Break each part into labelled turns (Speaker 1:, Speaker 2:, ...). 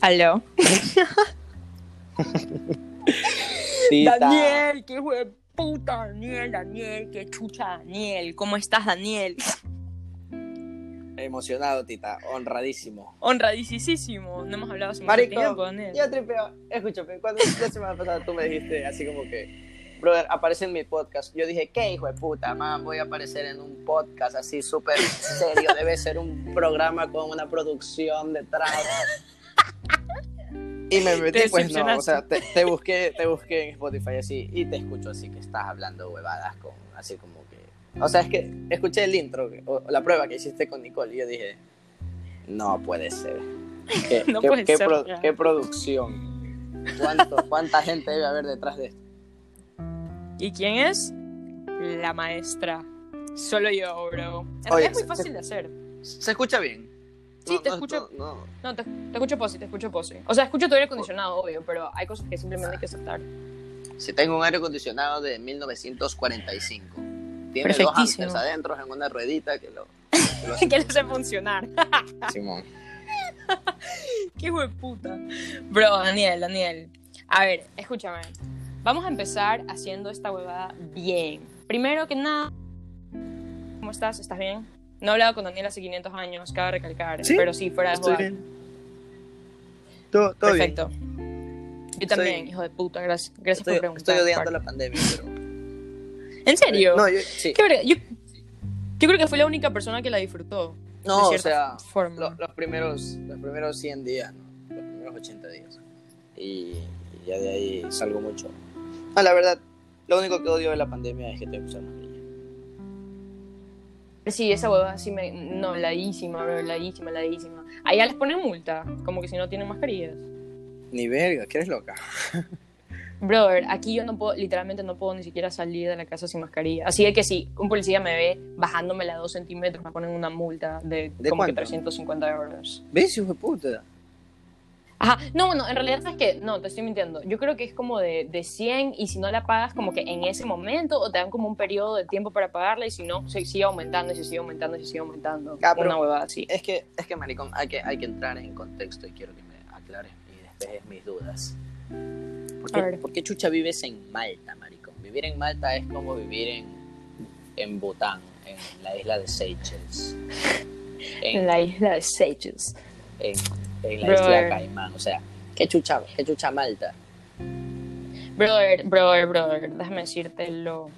Speaker 1: Aló.
Speaker 2: Tita,
Speaker 1: Daniel, qué hijo de puta, Daniel, Daniel, qué chucha, Daniel. ¿Cómo estás, Daniel?
Speaker 2: Emocionado, Tita, honradísimo.
Speaker 1: Honradísimo. No hemos hablado hace mucho tiempo, Daniel.
Speaker 2: yo tripeo. Escúchame, cuando la semana pasada tú me dijiste así como que, brother, aparece en mi podcast. Yo dije, ¿qué hijo de puta, man? Voy a aparecer en un podcast así súper serio. Debe ser un programa con una producción detrás. Y me metí, pues no, o sea, te, te busqué, te busqué en Spotify así y te escucho así que estás hablando huevadas con, así como que, o sea, es que escuché el intro, o la prueba que hiciste con Nicole y yo dije, no puede ser. ¿Qué,
Speaker 1: No
Speaker 2: qué-
Speaker 1: puede
Speaker 2: qué
Speaker 1: ser,
Speaker 2: pro-
Speaker 1: ya.
Speaker 2: qué producción? ¿Cuánto, ¿Cuánta gente debe haber detrás de esto?
Speaker 1: ¿Y quién es? La maestra. Solo yo, bro. En
Speaker 2: Oye,
Speaker 1: es muy
Speaker 2: se-
Speaker 1: fácil de hacer.
Speaker 2: ¿Se escucha bien?
Speaker 1: Sí,
Speaker 2: No,
Speaker 1: te
Speaker 2: no,
Speaker 1: escucho.
Speaker 2: No, no.
Speaker 1: Te, te escucho posi, te escucho posi. O sea, escucho tu aire acondicionado, obvio, pero hay cosas que simplemente hay que aceptar.
Speaker 2: Si tengo un aire acondicionado de 1945. Tiene dos hamsters adentro en una ruedita que lo... que lo hace
Speaker 1: que hace funcionar.
Speaker 2: Simón.
Speaker 1: Qué hijo de puta. Bro, Daniel, Daniel. A ver, escúchame. Vamos a empezar haciendo esta huevada bien. Primero que nada, ¿cómo estás? ¿Estás bien? No he hablado con Daniel hace 500 años, cabe recalcar.
Speaker 2: Sí,
Speaker 1: pero sí, fuera de
Speaker 2: Estoy
Speaker 1: jugar.
Speaker 2: bien. Todo, todo bien.
Speaker 1: Perfecto. Yo también,
Speaker 2: Estoy-
Speaker 1: hijo de puta. Gracias, gracias
Speaker 2: Estoy,
Speaker 1: por preguntar.
Speaker 2: estoy odiando
Speaker 1: par.
Speaker 2: la pandemia, pero...
Speaker 1: ¿En serio?
Speaker 2: No, yo, sí.
Speaker 1: ¿Qué verga? Yo, yo creo que fui la única persona que la disfrutó.
Speaker 2: No, o sea, lo- los, primeros, los primeros 100 días, ¿no? Los primeros 80 días. Y, y ya de ahí salgo mucho. Ah, la verdad, lo único que odio de la pandemia es que tengo que usar mascarilla.
Speaker 1: Sí, esa huevada sí me... No, ladísima, bro, ladísima, ladísima. Allá les ponen multa, como que si no tienen mascarillas.
Speaker 2: Ni verga, que eres loca.
Speaker 1: Brother, aquí yo no puedo, literalmente no puedo ni siquiera salir de la casa sin mascarilla. Así de que si un policía me ve bajándomela dos centímetros, me ponen una multa de,
Speaker 2: ¿De
Speaker 1: como que
Speaker 2: cuánto?
Speaker 1: 350 euros.
Speaker 2: ¿Ves, hijo de puta?
Speaker 1: Ajá, no, bueno, en realidad es que, no, te estoy mintiendo. Yo creo que es como de, de 100 y si no la pagas como que en ese momento o te dan como un periodo de tiempo para pagarla y si no, se sigue aumentando y se sigue aumentando y se sigue aumentando.
Speaker 2: Ah, pero-
Speaker 1: Una huevada así.
Speaker 2: Es que, es que maricón, hay que, hay que entrar en contexto y quiero que me aclares y despejes mis dudas. ¿Por qué,
Speaker 1: ver.
Speaker 2: por qué chucha vives en Malta, maricón? Vivir en Malta es como vivir en, en Bután, en la isla de Seychelles.
Speaker 1: En
Speaker 2: En,
Speaker 1: la isla de Seychelles.
Speaker 2: en, en la
Speaker 1: Brother.
Speaker 2: isla de Caimán. O sea, ¿qué chucha, qué chucha Malta?
Speaker 1: Brother, brother, brother, déjame decírtelo.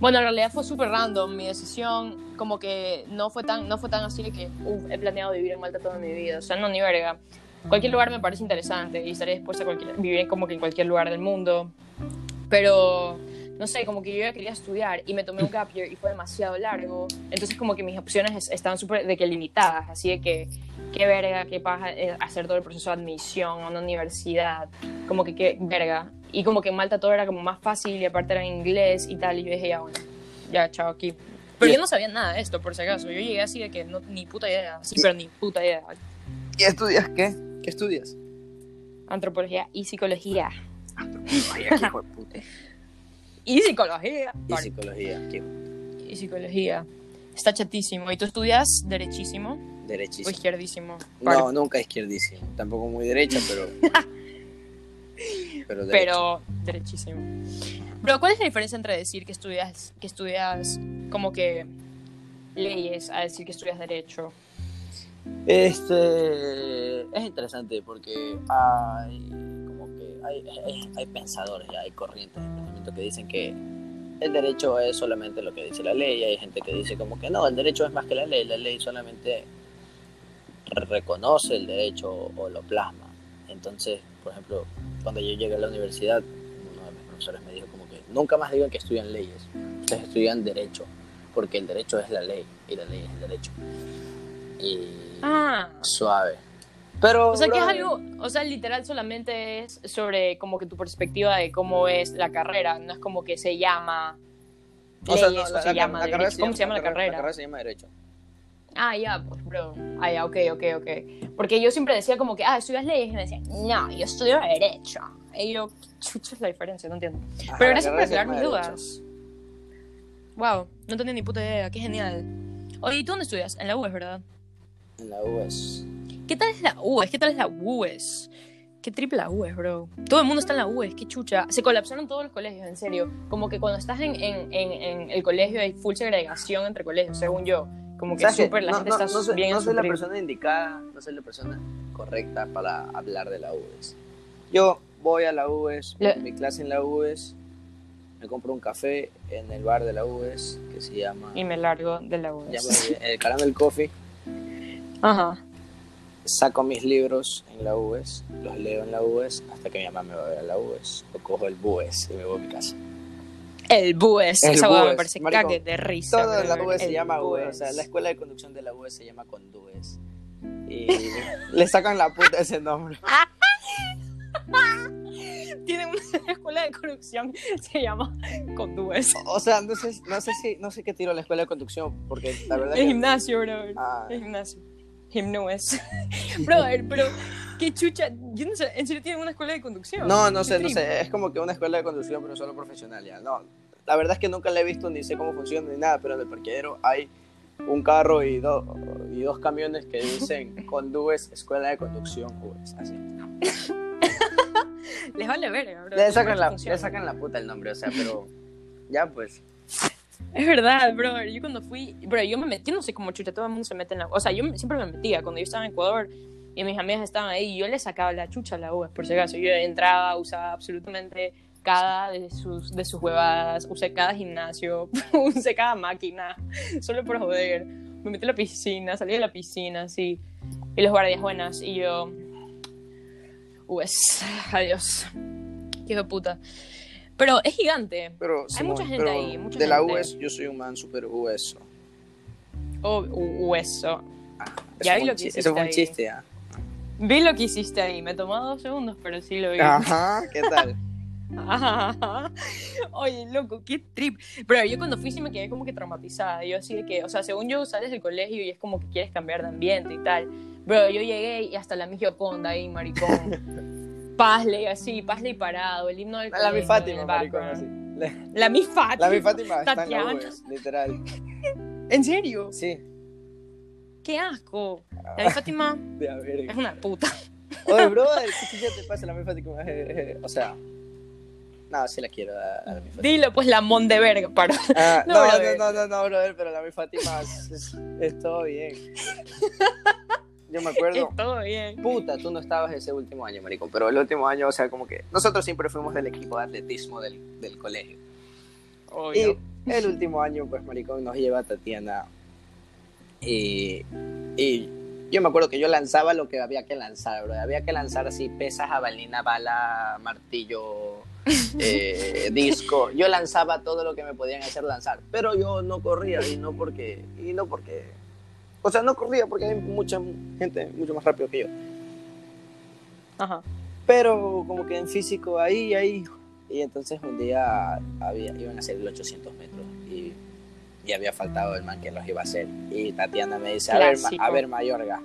Speaker 1: Bueno, en realidad fue súper random mi decisión, como que no fue tan, no fue tan así de que "Uf, he planeado vivir en Malta toda mi vida, o sea, no, ni verga. Cualquier lugar me parece interesante y estaré dispuesta a cualquier- vivir como que en cualquier lugar del mundo, pero no sé, como que yo ya quería estudiar y me tomé un gap year y fue demasiado largo, entonces como que mis opciones es- estaban súper de que limitadas, así de que qué verga, qué paja eh, hacer todo el proceso de admisión a una universidad, como que qué verga. Y como que en Malta todo era como más fácil y aparte era en inglés y tal, y yo dije, ya bueno, ya, chao aquí. Pero yo no sabía nada de esto, por si acaso. Yo llegué así de que no, ni puta idea, sí, pero ni puta idea.
Speaker 2: ¿Y estudias qué? ¿Qué estudias?
Speaker 1: Antropología y psicología.
Speaker 2: Ay, qué hijo de puta.
Speaker 1: Y psicología.
Speaker 2: Y psicología, qué
Speaker 1: Y psicología. Está chatísimo. ¿Y tú estudias derechísimo o
Speaker 2: derechísimo.
Speaker 1: izquierdísimo?
Speaker 2: No, nunca izquierdísimo. Tampoco muy derecha, pero. pero
Speaker 1: derechísimo. Pero ¿cuál es la diferencia entre decir que estudias, que estudias como que leyes a decir que estudias derecho?
Speaker 2: Este. Es interesante porque hay. Como que. Hay, hay, hay pensadores, hay corrientes de pensamiento que dicen que el derecho es solamente lo que dice la ley. Hay gente que dice como que no, el derecho es más que la ley. La ley solamente reconoce el derecho o lo plasma. Entonces, por ejemplo, cuando yo llegué a la universidad, uno de mis profesores me dijo como que nunca más digan que estudian leyes, ustedes estudian derecho, porque el derecho es la ley y la ley es el derecho. Y
Speaker 1: Ah.
Speaker 2: suave. Pero,
Speaker 1: O sea, que es algo, o sea, literal solamente es sobre como que tu perspectiva de cómo es la carrera, no es como que se llama
Speaker 2: o sea,
Speaker 1: leyes
Speaker 2: no,
Speaker 1: o
Speaker 2: la-
Speaker 1: se
Speaker 2: la-
Speaker 1: llama
Speaker 2: la
Speaker 1: derecho.
Speaker 2: carrera
Speaker 1: ¿Cómo se llama la carrera?
Speaker 2: La carrera se llama derecho.
Speaker 1: Ah, ya, pues, bro. Ah, ya, ok, ok, ok. Porque yo siempre decía como que, ah, estudias leyes, y me decían, no, yo estudio derecho. Y yo, ¿qué chucha es la diferencia? No entiendo.
Speaker 2: Ajá,
Speaker 1: Pero gracias por aclarar mis
Speaker 2: derecho.
Speaker 1: dudas. Wow, no tenía ni puta idea, qué genial. Oye, ¿y tú dónde estudias? En la UES, ¿verdad?
Speaker 2: En la UES.
Speaker 1: ¿Qué tal es la UES? ¿Qué tal es la UES? Qué triple la UES, bro. Todo el mundo está en la UES, qué chucha. Se colapsaron todos los colegios, en serio. Como que cuando estás en, en, en, en el colegio hay full segregación entre colegios, según yo. Como que súper, la
Speaker 2: no,
Speaker 1: gente
Speaker 2: no,
Speaker 1: está
Speaker 2: no soy,
Speaker 1: bien
Speaker 2: no soy la persona indicada, no soy la persona correcta para hablar de la UES. Yo voy a la UES,
Speaker 1: Le-
Speaker 2: mi clase en la UES, me compro un café en el bar de la UES que se llama,
Speaker 1: Y me largo de la UES.
Speaker 2: el Caramel Coffee.
Speaker 1: Ajá.
Speaker 2: Saco mis libros en la UES, los leo en la UES hasta que mi mamá me va a ver a la UES. O cojo el BUES y me voy a mi casa.
Speaker 1: El BUES.
Speaker 2: El
Speaker 1: Esa hueá me
Speaker 2: BUES,
Speaker 1: parece
Speaker 2: marico,
Speaker 1: cague de risa.
Speaker 2: Todo en la. UES se llama UES, o
Speaker 1: BUES.
Speaker 2: sea, la escuela de conducción de la UES se llama Condúes. Y le sacan la puta ese nombre.
Speaker 1: Tienen una escuela de conducción, se llama Condúes.
Speaker 2: O sea, no sé, no sé si, no sé qué tiro la escuela de conducción, porque la verdad
Speaker 1: El
Speaker 2: que...
Speaker 1: gimnasio, brother.
Speaker 2: Ah,
Speaker 1: El gimnasio. Gimnoes. brother, pero qué chucha. Yo no sé, ¿en serio tienen una escuela de conducción?
Speaker 2: no, no sé, no sé, es como que una escuela de conducción, pero solo profesional, ya, no. La verdad es que nunca la he visto ni sé cómo funciona ni nada, pero en el parqueadero hay un carro y, dos y dos camiones que dicen Condúes Escuela de Conducción así.
Speaker 1: Les vale verga, bro.
Speaker 2: Le sacan, la, le sacan la puta el nombre, o sea, pero ya pues.
Speaker 1: Es verdad, brother. Yo cuando fui, bro, yo me metí, no sé cómo chucha, todo el mundo se mete en la. O sea, yo siempre me metía cuando yo estaba en Ecuador y mis amigas estaban ahí yo les sacaba la chucha a la UES, por si acaso. Yo entraba, usaba absolutamente cada de sus, de sus huevadas, usé cada gimnasio, usé cada máquina, solo por joder. Me metí a la piscina, salí de la piscina, así. Y los guardias buenas, y yo. UES, adiós. Qué hijo de puta. Pero es gigante.
Speaker 2: Pero,
Speaker 1: Hay mucha gente
Speaker 2: pero
Speaker 1: ahí, mucha
Speaker 2: de la
Speaker 1: gente.
Speaker 2: UES yo soy un man súper hueso.
Speaker 1: O u- hueso.
Speaker 2: Ah,
Speaker 1: Ya vi lo que hiciste
Speaker 2: Eso fue un
Speaker 1: ahí.
Speaker 2: chiste, ah.
Speaker 1: Vi lo que hiciste ahí. Me tomó dos segundos, pero sí lo vi.
Speaker 2: Ajá, ¿qué tal?
Speaker 1: Oye, loco, qué trip. Pero yo cuando fui sí me quedé como que traumatizada. Yo así de que, o sea, según yo sales del colegio y es como que quieres cambiar de ambiente y tal. Pero yo llegué y hasta la mi Gioconda ahí, maricón. Pazle, así, Pazle parado, el himno del
Speaker 2: La mi
Speaker 1: colegio
Speaker 2: Fátima, maricón, así. La,
Speaker 1: La mi Fátima.
Speaker 2: la mi Fátima está en la
Speaker 1: Tatiana.
Speaker 2: UES, literal.
Speaker 1: ¿En serio?
Speaker 2: Sí.
Speaker 1: Qué asco. La mi Fátima
Speaker 2: De ver.
Speaker 1: es una puta.
Speaker 2: Oye, brother, ¿qué te pasa la mi Fátima? Eh, eh, O sea, no, sí la quiero a, a la mi Fátima.
Speaker 1: Dilo, pues la mon de verga, para.
Speaker 2: Ah,
Speaker 1: No,
Speaker 2: no, no, no, no, no, brother, pero la mi Fátima es, es- es todo bien. Yo me acuerdo.
Speaker 1: Es todo bien.
Speaker 2: Puta, tú no estabas ese último año, maricón. Pero el último año, o sea, como que nosotros siempre fuimos del equipo de atletismo del, del colegio.
Speaker 1: Obvio.
Speaker 2: Y el último año, pues, maricón, nos lleva Tatiana. Y, y yo me acuerdo que yo lanzaba lo que había que lanzar, bro. Había que lanzar así pesas, jabalina, bala, martillo, eh, disco. Yo lanzaba todo lo que me podían hacer lanzar. Pero yo no corría y no porque... Y no porque... O sea, no corría porque hay mucha gente mucho más rápido que yo.
Speaker 1: Ajá.
Speaker 2: Pero como que en físico ahí, ahí. Y entonces un día había, iban a hacer los 800 metros y había faltado el man que los iba a hacer. Y Tatiana me dice, a ver, a ver, Mayorga,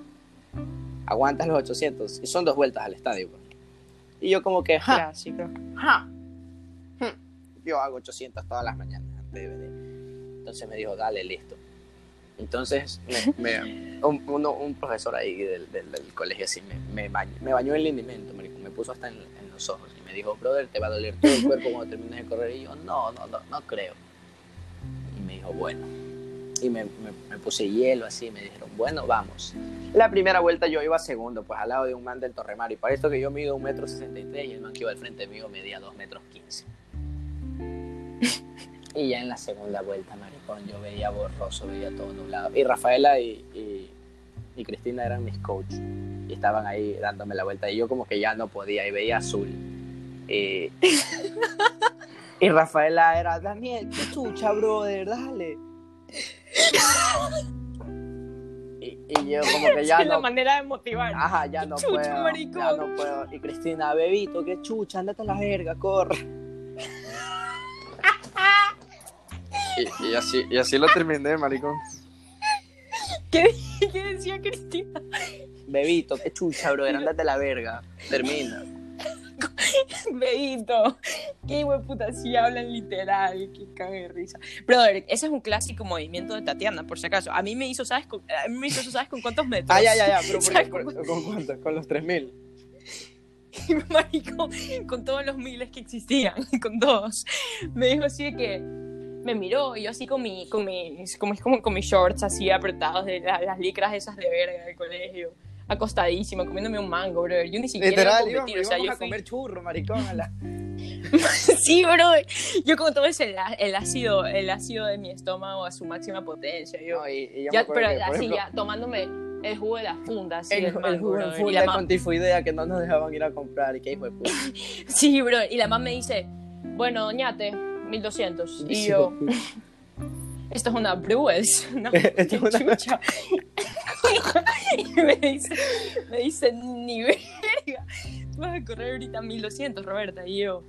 Speaker 2: aguantas los 800. Y son dos vueltas al estadio. pues. Y yo como que, ja, ja. hmm, Yo hago 800 todas las mañanas antes de venir. Entonces me dijo, dale, listo. Entonces me, me- un, uno- un profesor ahí del, del- del colegio así me, me, bañó, me bañó el lindimento, me puso hasta en, en los ojos y me dijo, brother, te va a doler todo el cuerpo cuando termines de correr. Y yo, no, no, no, no creo. Me dijo, bueno. Y me, me, me puse hielo así, me dijeron, bueno, vamos. La primera vuelta yo iba segundo, pues al lado de un man del Torremar. Y para esto que yo mido un metro sesenta y tres y el man que iba al frente mío medía dos metros quince. Y ya en la segunda vuelta, maricón, yo veía borroso, veía todo nublado. Y Rafaela y, y, y Cristina eran mis coaches. Y estaban ahí dándome la vuelta. Y yo como que ya no podía y veía azul. Y, y Rafaela era, Daniel, qué chucha, brother, dale. Y, y yo como que ya
Speaker 1: es la manera de motivar.
Speaker 2: Ajá, ya no
Speaker 1: chucha,
Speaker 2: puedo.
Speaker 1: maricón.
Speaker 2: Ya no puedo. Y Cristina, bebito, qué chucha, andate a la verga, corre. Y, y así, y así lo terminé, maricón.
Speaker 1: ¿Qué, qué decía Cristina?
Speaker 2: Bebito, qué chucha, brother, andate a la verga. Termina.
Speaker 1: Beito. Qué puta, sí hablan literal. Qué caga de risa. Brother, ese es un clásico movimiento de Tatiana, por si acaso. A mí me hizo, ¿sabes? Con, a mí me hizo, ¿sabes con cuántos metros?
Speaker 2: Ah, ya, ya, ya. Pero
Speaker 1: ¿Sabes
Speaker 2: por- por- ¿con cuántos? Con los 3000.
Speaker 1: Marico, con todos los miles que existían, con todos. Me dijo así de que me miró y yo así con mi, con mis, con mis, con mis shorts así apretados de la- las licras esas de verga del colegio, acostadísima, comiéndome un mango, bro. Yo ni siquiera iba a
Speaker 2: Literal, íbamos,
Speaker 1: competir, o sea, yo
Speaker 2: a
Speaker 1: fui-
Speaker 2: comer churro, maricón. A la...
Speaker 1: Sí, bro. Yo con todo ese el, el ácido, el ácido de mi estómago a su máxima potencia. Yo,
Speaker 2: No, y, y yo
Speaker 1: ya, pero
Speaker 2: que,
Speaker 1: así
Speaker 2: ejemplo,
Speaker 1: ya tomándome el jugo de la funda, así
Speaker 2: el, el
Speaker 1: mango,
Speaker 2: jugo en
Speaker 1: brother, y
Speaker 2: funda con tifoidea que no nos dejaban ir a comprar. Y que hijo de puta.
Speaker 1: Sí, bro. Y la mamá me dice, bueno, doñate, 1200. Y yo, esto es una
Speaker 2: Esto es una-
Speaker 1: chucha. y me dice, me dice, ni verga. Tú vas a correr ahorita 1200, Roberta. Y yo,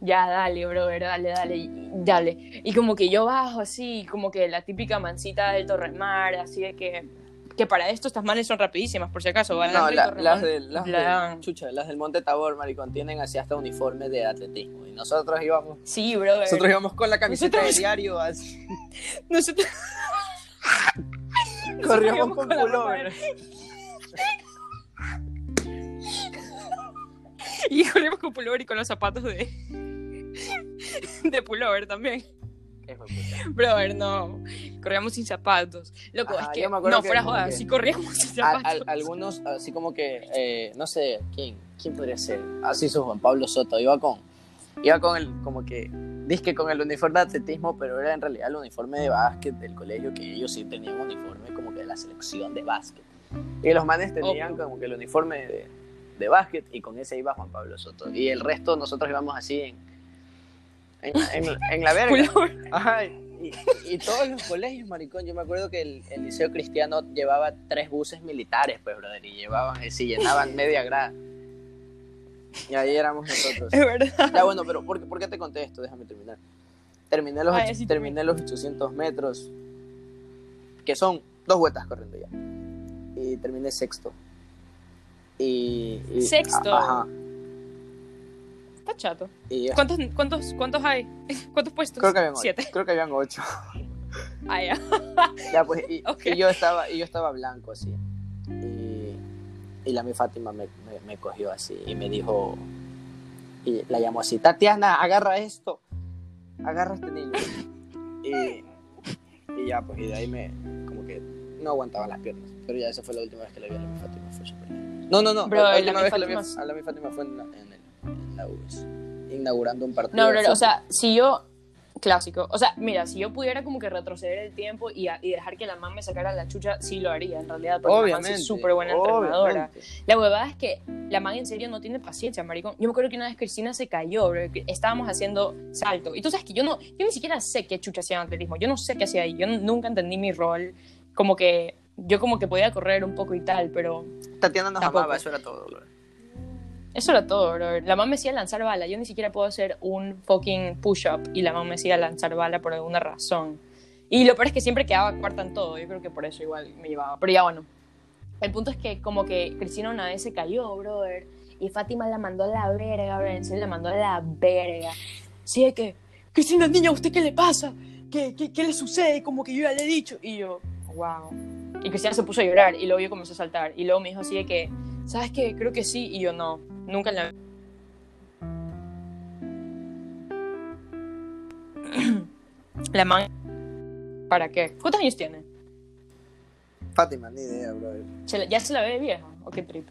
Speaker 1: ya, dale, brother, dale, dale, dale. Y como que yo bajo así, como que la típica mancita del Torremar, así de que, que para esto estas manes son rapidísimas, por si acaso. van
Speaker 2: No, la- las, de, las, de, chucha, las del Monte Tabor, maricón, tienen así hasta uniforme de atletismo. Y nosotros íbamos,
Speaker 1: Sí, brother.
Speaker 2: nosotros íbamos con la camiseta
Speaker 1: Nosotros-
Speaker 2: de diario, así,
Speaker 1: Nosotros...
Speaker 2: corríamos con pullover.
Speaker 1: Y corrimos con pullover y con los zapatos de. de pullover también. Brother, no. Corríamos sin zapatos. Loco,
Speaker 2: Ajá,
Speaker 1: es que.
Speaker 2: me acuerdo
Speaker 1: No,
Speaker 2: que
Speaker 1: fuera joda,
Speaker 2: que-
Speaker 1: sí corríamos sin zapatos.
Speaker 2: al- algunos, así como que, eh, no sé, ¿quién? ¿Quién podría ser? Así su Juan Pablo Soto, iba con, iba con el, como que, que con el uniforme de atletismo, pero era en realidad el uniforme de básquet del colegio, que ellos sí tenían un uniforme como que de la selección de básquet. Y los manes tenían
Speaker 1: Obvio.
Speaker 2: como que el uniforme de, de básquet, y con ese iba Juan Pablo Soto. Y el resto nosotros íbamos así en, en, en- en la verga. Ajá, y, y todos los colegios, maricón. Yo me acuerdo que el, el liceo cristiano llevaba tres buses militares, pues, brother, y llevaban, así, llenaban media grada. Y ahí éramos nosotros.
Speaker 1: Es verdad.
Speaker 2: Ya, bueno, pero ¿por, qué- por qué te conté esto? Déjame terminar. Terminé los,
Speaker 1: Ah,
Speaker 2: ocho-
Speaker 1: sí,
Speaker 2: terminé los 800 metros, que son dos vueltas corriendo ya. Y terminé sexto. Y, y-
Speaker 1: Sexto.
Speaker 2: Ajá.
Speaker 1: Está chato.
Speaker 2: Y.
Speaker 1: ¿Cuántos, cuántos, cuántos hay? ¿Cuántos puestos?
Speaker 2: creo que habían ocho.
Speaker 1: Siete.
Speaker 2: Creo que habían ocho.
Speaker 1: Ah, ya.
Speaker 2: Ya, pues, y,
Speaker 1: Ok.
Speaker 2: y yo estaba, y yo estaba blanco así. Y, y la mi Fátima me, me, me cogió así y me dijo, y la llamó así, Tatiana, agarra esto, agarra este niño. Y, y ya, pues, y de ahí me, como que no aguantaba las piernas. Pero ya esa fue la última vez que la vi a la mi Fátima, fue linda. No, no, no,
Speaker 1: Bro,
Speaker 2: la,
Speaker 1: la
Speaker 2: última vez que la vi a la mi Fátima fue en en el- inaugurando un partido.
Speaker 1: No,
Speaker 2: de
Speaker 1: bro, o sea, si yo. Clásico. O sea, mira, si yo pudiera como que retroceder el tiempo y, a- y dejar que la mamá me sacara la chucha, sí lo haría, en realidad. Porque la mamá sí
Speaker 2: Obviamente.
Speaker 1: es súper buena entrenadora.
Speaker 2: obviamente.
Speaker 1: La huevada es que la man en serio no tiene paciencia, maricón. Yo me acuerdo que una vez Cristina se cayó, bro, estábamos haciendo salto. Y tú sabes que yo no, yo ni siquiera sé qué chucha hacía en atletismo. Yo no sé qué hacía ahí. Yo nunca entendí mi rol. Como que yo como que podía correr un poco y tal, pero
Speaker 2: Tatiana nos
Speaker 1: Tampoco.
Speaker 2: amaba, eso era todo, bro.
Speaker 1: Eso era todo, bro. La mamá me decía lanzar bala. Yo ni siquiera puedo hacer un fucking push-up y la mamá me decía lanzar bala por alguna razón. Y lo peor es que siempre quedaba cuarta en todo. Yo creo que por eso igual me llevaba. Pero ya bueno. El punto es que como que Cristina una vez se cayó, brother. Y Fátima la mandó a la verga, bro. En serio, la mandó a la verga. Sí, de que, Cristina, niña, ¿a usted qué le pasa? ¿Qué, qué, qué le sucede? Como que yo ya le he dicho. Y yo, wow. Y Cristina se puso a llorar y luego yo comencé a saltar. Y luego me dijo así que, ¿sabes qué? Creo que sí. Y yo, no, nunca en la... La man... ¿Para qué? ¿Cuántos años tiene?
Speaker 2: Fátima, ni idea, bro.
Speaker 1: ¿Se la- ¿Ya se la ve vieja? ¿O qué trip?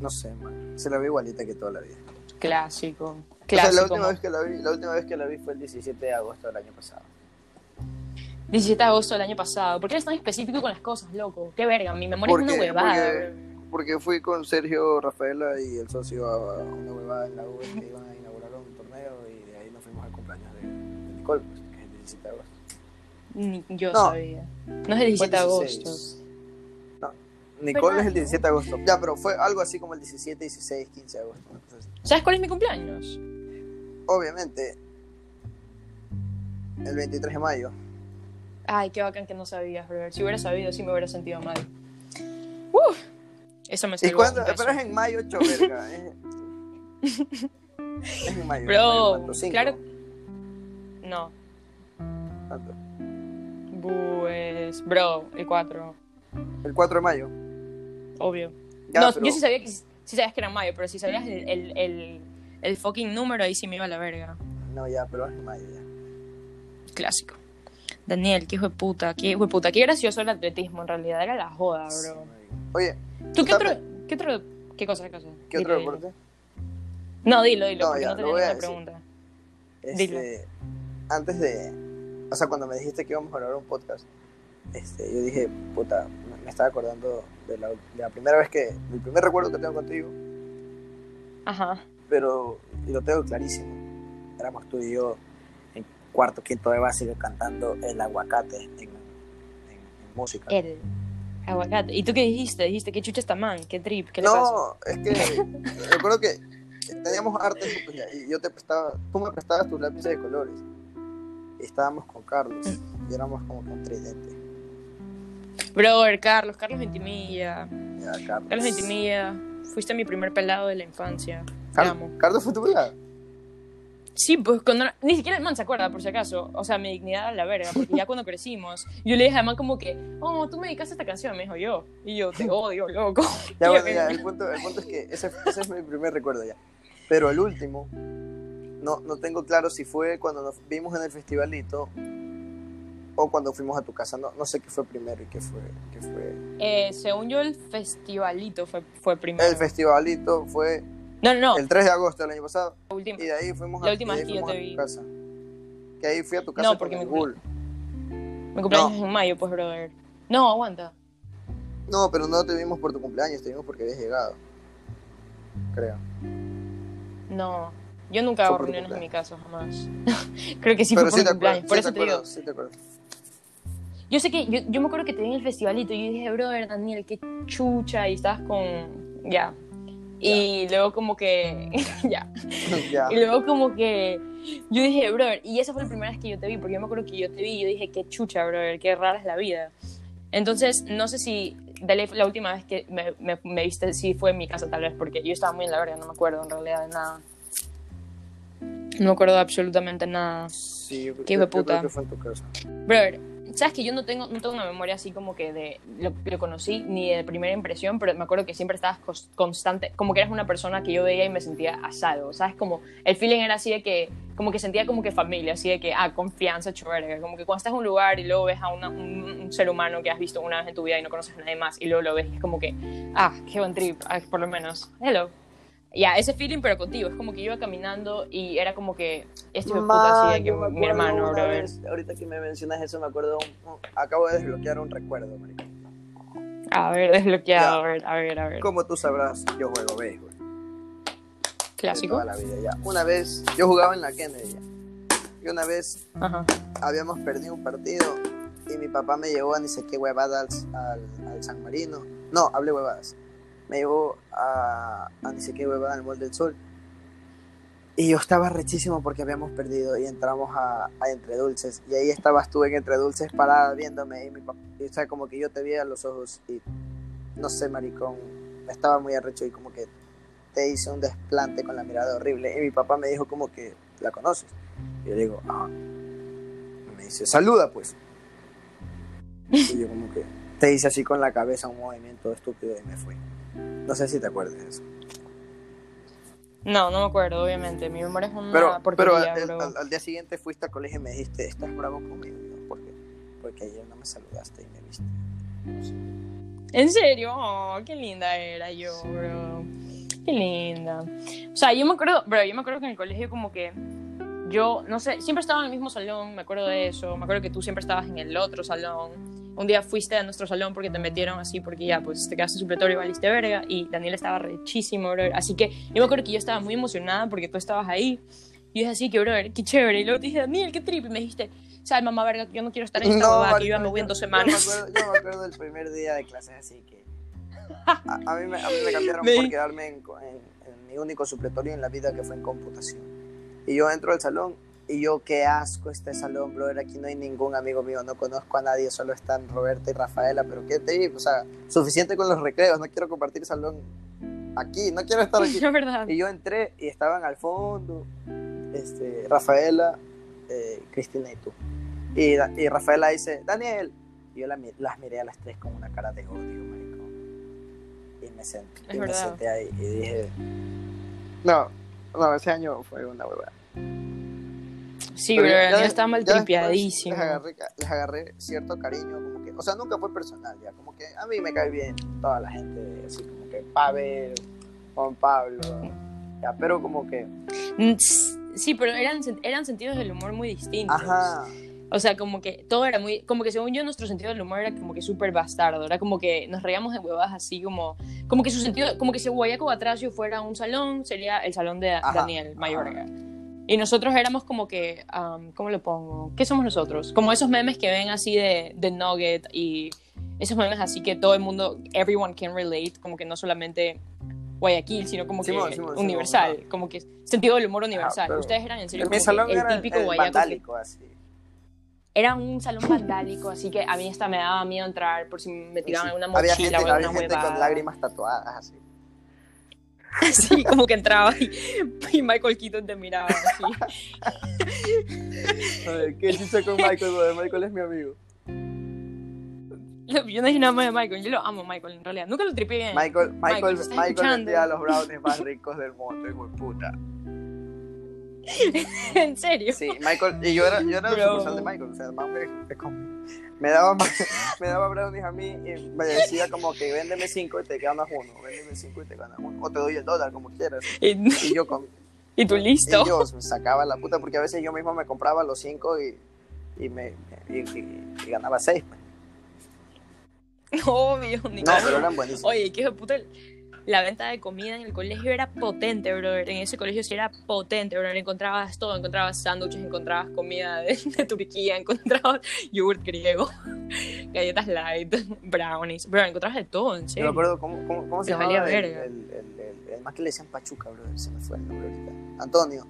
Speaker 2: No sé, man. Se la vi igualita que toda la vida.
Speaker 1: Clásico.
Speaker 2: O sea,
Speaker 1: Clásico.
Speaker 2: la última, vez que la, vi, la última vez que la vi fue el 17 de agosto del año pasado.
Speaker 1: 17 de agosto del año pasado. ¿Por qué eres tan específico con las cosas, loco? Qué verga, mi memoria es una huevada.
Speaker 2: porque-. Porque fui con Sergio, Rafaela y el socio a una huevada en la U que iban a inaugurar un torneo y de ahí nos fuimos al cumpleaños de, de Nicole, pues, que es el 17 de agosto.
Speaker 1: Ni yo
Speaker 2: No.
Speaker 1: sabía. No es el 17 de agosto.
Speaker 2: 16. No, Nicole es el 17 de agosto. Ya, pero fue algo así como el 17, 16, 15 de agosto.
Speaker 1: ¿Sabes cuál es mi cumpleaños?
Speaker 2: Obviamente, el 23 de mayo.
Speaker 1: Ay, qué bacán que no sabías, bro. Si hubiera sabido, sí me hubiera sentido mal. Uf, eso me
Speaker 2: ¿Y
Speaker 1: salvó
Speaker 2: cuándo? Pero es en mayo, 8, verga. Es en mayo.
Speaker 1: Bro, claro. No.
Speaker 2: ¿Cuánto?
Speaker 1: Pues, bro, el 4,
Speaker 2: El 4 de mayo.
Speaker 1: obvio.
Speaker 2: Ya,
Speaker 1: no,
Speaker 2: pero-
Speaker 1: yo sí sabía que sí sabías que era mayo, pero si sabías el, el, el, el fucking número, ahí sí me iba a la verga.
Speaker 2: No, ya, pero es en mayo ya.
Speaker 1: Clásico. Daniel, qué hijo de puta, qué hijo de puta, qué gracioso el atletismo, en realidad era la joda, bro.
Speaker 2: Oye,
Speaker 1: ¿Tú qué otro, qué otro, qué cosa, qué cosa?
Speaker 2: ¿qué
Speaker 1: Dilo,
Speaker 2: otro
Speaker 1: dilo.
Speaker 2: deporte?
Speaker 1: No, dilo, dilo,
Speaker 2: No,
Speaker 1: porque
Speaker 2: ya,
Speaker 1: no tenía
Speaker 2: voy a decir.
Speaker 1: pregunta.
Speaker 2: Este, antes de, o sea, cuando me dijiste que íbamos a grabar un podcast, este, yo dije, puta, me, me estaba acordando de la, de la primera vez que, del primer recuerdo que tengo contigo,
Speaker 1: Ajá.
Speaker 2: pero, y lo tengo clarísimo, éramos tú y yo en cuarto, quinto de básico cantando El Aguacate en, en- en música.
Speaker 1: El aguacate. ¿Y tú qué dijiste? Dijiste, qué chucha está man, qué trip, qué le pasa.
Speaker 2: No, es que recuerdo que teníamos arte y yo te prestaba, tú me prestabas tus lápices de colores. Y estábamos con Carlos y éramos como un tridente.
Speaker 1: Brother, Carlos, Carlos Ventimilla.
Speaker 2: Ya, Carlos.
Speaker 1: Carlos Ventimilla, fuiste mi primer pelado de la infancia. Te
Speaker 2: Car-
Speaker 1: amo.
Speaker 2: Carlos fue tu pelado.
Speaker 1: Sí, pues cuando ni siquiera el man se acuerda, por si acaso. O sea, mi dignidad a la verga, porque ya cuando crecimos, yo le dije al man como que, oh, tú me dedicaste esta canción, me dijo yo. Y yo, te odio, loco.
Speaker 2: Ya, bueno, ya, el punto, el punto es que ese, ese es mi primer recuerdo ya. Pero el último, no, no tengo claro si fue cuando nos vimos en el festivalito o cuando fuimos a tu casa. No, no sé qué fue primero y qué fue. Qué fue.
Speaker 1: Eh, según yo, el festivalito fue, fue primero.
Speaker 2: El festivalito fue
Speaker 1: no, no, no,
Speaker 2: el 3 de agosto del año pasado
Speaker 1: la última.
Speaker 2: y de ahí fuimos a,
Speaker 1: La última vez que yo te vi.
Speaker 2: casa. Que ahí fui a tu casa
Speaker 1: No, porque
Speaker 2: el
Speaker 1: mi. Mi cumpleaños es en mayo, pues, brother. No, aguanta.
Speaker 2: No, pero no te vimos por tu cumpleaños, te vimos porque habías llegado. Creo.
Speaker 1: No, yo nunca hago reuniones en mi casa, jamás. Creo que sí
Speaker 2: pero
Speaker 1: fue por mi cumpleaños,
Speaker 2: acuerdas,
Speaker 1: por
Speaker 2: sí
Speaker 1: eso
Speaker 2: te
Speaker 1: te digo.
Speaker 2: sí te acuerdas.
Speaker 1: Yo sé que, yo, yo me acuerdo que te vi en el festivalito y yo dije, brother, Daniel, qué chucha, y estabas con, ya. Y luego como que, ya.
Speaker 2: ya.
Speaker 1: Y luego como que, yo dije, brother, y esa fue la primera vez que yo te vi, porque yo me acuerdo que yo te vi y yo dije, qué chucha, brother, qué rara es la vida. Entonces, no sé si de ley la última vez que me, me, me viste, si fue en mi casa tal vez, porque yo estaba muy en la verga, no me acuerdo en realidad de nada. No me acuerdo de absolutamente nada.
Speaker 2: Sí, yo,
Speaker 1: Qué
Speaker 2: yo- yo
Speaker 1: hijueputa.
Speaker 2: creo que fue en tu casa.
Speaker 1: Brother, sabes que yo no tengo, no tengo una memoria así como que de lo que lo conocí ni de primera impresión, pero me acuerdo que siempre estabas constante, como que eras una persona que yo veía y me sentía a salvo, ¿sabes? Como el feeling era así de que, como que sentía como que familia, así de que, ah, confianza, chévere, como que cuando estás en un lugar y luego ves a una- un, un ser humano que has visto una vez en tu vida y no conoces a nadie más y luego lo ves y es como que, ah, qué buen trip, ah, por lo menos, hello. Ya, ese feeling, pero contigo, es como que iba caminando y era como que, este de puta, así de que mi hermano, brother.
Speaker 2: vez, ahorita que me mencionas eso, me acuerdo. un- acabo de desbloquear un recuerdo, marico.
Speaker 1: A ver, desbloqueado,
Speaker 2: Ya.
Speaker 1: a ver, a ver, a ver.
Speaker 2: Como tú sabrás, yo juego béisbol. de
Speaker 1: Clásico.
Speaker 2: Toda la vida, ya. Una vez, yo jugaba en la Kennedy, ya. Y una vez
Speaker 1: Ajá.
Speaker 2: habíamos perdido un partido y mi papá me llevó a ni sé qué huevadas al, al San Marino. No, hablé huevadas. Me llevó a, a ni sé qué huevada al Mall del Sol. Y yo estaba rechísimo porque habíamos perdido y entramos a, a Entre Dulces. Y ahí estabas tú en Entre Dulces parada viéndome y mi papá, y, o sea, como que yo te vi a los ojos y no sé, maricón, estaba muy arrecho y como que te hice un desplante con la mirada horrible. Y mi papá me dijo como que, ¿la conoces? Y yo le digo, ah. Me dice, saluda pues. Y yo como que te hice así con la cabeza un movimiento estúpido y me fui. No sé si te acuerdas de eso.
Speaker 1: No, no me acuerdo, obviamente. Mi memoria es una
Speaker 2: Pero, pero
Speaker 1: porquería,
Speaker 2: al,
Speaker 1: bro.
Speaker 2: al- al día siguiente fuiste al colegio y me dijiste, ¿estás bravo conmigo? Yo, ¿por qué? Porque ayer no me saludaste y me viste.
Speaker 1: En serio, oh, qué linda era yo, bro. Qué linda. O sea, yo me acuerdo, bro, yo me acuerdo que en el colegio como que yo, no sé, siempre estaba en el mismo salón, me acuerdo de eso. Me acuerdo que tú siempre estabas en el otro salón. Un día fuiste a nuestro salón porque te metieron así, porque ya, pues te quedaste supletorio y valiste verga. Y Daniel estaba rechísimo, bro. Así que yo me acuerdo que yo estaba muy emocionada porque tú estabas ahí. Y es así que, bro, qué chévere. Y luego te dije, Daniel, qué trip. Y me dijiste, sal, mamá verga, yo no quiero estar en esta huevada, que yo ya me voy en dos
Speaker 2: Yo
Speaker 1: semanas.
Speaker 2: me, acuerdo, yo me acuerdo del primer día de clases, así que. A, a mí, me, a mí me cambiaron
Speaker 1: Me-
Speaker 2: por quedarme en, en- en mi único supletorio en la vida que fue en computación. Y yo entro al salón y yo, qué asco este salón, brother. Aquí no hay ningún amigo mío, no conozco a nadie, solo están Roberta y Rafaela. Pero qué te digo, o sea, suficiente con los recreos, no quiero compartir salón aquí, no quiero estar aquí.
Speaker 1: Verdad.
Speaker 2: Y yo entré y estaban al fondo, este, Rafaela, eh, Cristina y tú. Y, y Rafaela dice, Daniel. Y yo la las miré a las tres con una cara de odio, maricón. Y me senté, y me
Speaker 1: verdad.
Speaker 2: senté ahí y dije, no, no, ese año fue una huevada.
Speaker 1: Sí,
Speaker 2: Pero
Speaker 1: niño
Speaker 2: ya-
Speaker 1: estaba mal
Speaker 2: ya después
Speaker 1: tripiadísimo.
Speaker 2: Les agarré, les agarré cierto cariño, como que, o sea, nunca fue personal ya, como que a mí me cae bien toda la gente, así como que Pavel, Juan Pablo, ya, pero como que,
Speaker 1: Mm, Sí, pero eran, eran sentidos del humor muy distintos.
Speaker 2: ajá,
Speaker 1: O sea, como que todo era muy. Como que según yo, nuestro sentido del humor era como que súper bastardo. Era como que nos reíamos de huevadas así como. Como que su sentido. Como que si Guayaco Batracio fuera un salón, sería el salón de
Speaker 2: Ajá,
Speaker 1: Daniel
Speaker 2: ajá.
Speaker 1: Y nosotros éramos como que. am, ¿Cómo lo pongo? ¿Qué somos nosotros? Como esos memes que ven así de, de Nugget y esos memes así que todo el mundo. Everyone can relate. Como que no solamente. Guayaquil, sino como que
Speaker 2: Simón, Simón, Simón,
Speaker 1: universal, como que sentido del humor universal.
Speaker 2: pero-
Speaker 1: Ustedes eran en serio como
Speaker 2: salón
Speaker 1: que el
Speaker 2: era
Speaker 1: típico
Speaker 2: el
Speaker 1: guayaco que-
Speaker 2: así.
Speaker 1: era un salón vandálico, así que a mí hasta me daba miedo entrar por si me tiraban
Speaker 2: Sí.
Speaker 1: alguna mochila
Speaker 2: había gente,
Speaker 1: o
Speaker 2: había
Speaker 1: alguna
Speaker 2: gente con
Speaker 1: huevada.
Speaker 2: lágrimas tatuadas, así.
Speaker 1: Así como que entraba y, y Michael Keaton te miraba así.
Speaker 2: A ver, ¿qué chicha con Michael? Michael es mi amigo.
Speaker 1: Yo no dije nada más de Michael, yo lo amo Michael en realidad. Nunca lo tripié bien.
Speaker 2: Michael,
Speaker 1: Michael,
Speaker 2: Michael,
Speaker 1: ¿me estás
Speaker 2: Michael vendía los brownies más ricos del mundo, hijo de puta.
Speaker 1: en serio.
Speaker 2: Sí, Michael, y yo era, yo era el sucursal de Michael, o sea, más me, me, me daba, me daba brownies a mí y me decía como que véndeme cinco y te ganas uno, véndeme cinco y te ganas uno, o te doy el dólar, como quieras.
Speaker 1: Y,
Speaker 2: Y yo, con,
Speaker 1: y tú listo.
Speaker 2: y yo sacaba la puta porque a veces yo mismo me compraba los cinco y, y, me, y, y- ganaba seis. pues.
Speaker 1: Obvio, ni
Speaker 2: No, pero eran buenísimos.
Speaker 1: Oye, qué puta. La venta de comida en el colegio era potente, brother. En ese colegio sí era potente, brother. Encontrabas todo. Encontrabas sándwiches, encontrabas comida de, de Turquía, encontrabas yogurt griego, galletas light, brownies. Bro, encontrabas de todo, en
Speaker 2: Yo me
Speaker 1: serio.
Speaker 2: acuerdo cómo, cómo, cómo se llamaba el, el, el, el- más que le decían Pachuca, bro, se me fue el nombre ahorita. Antonio.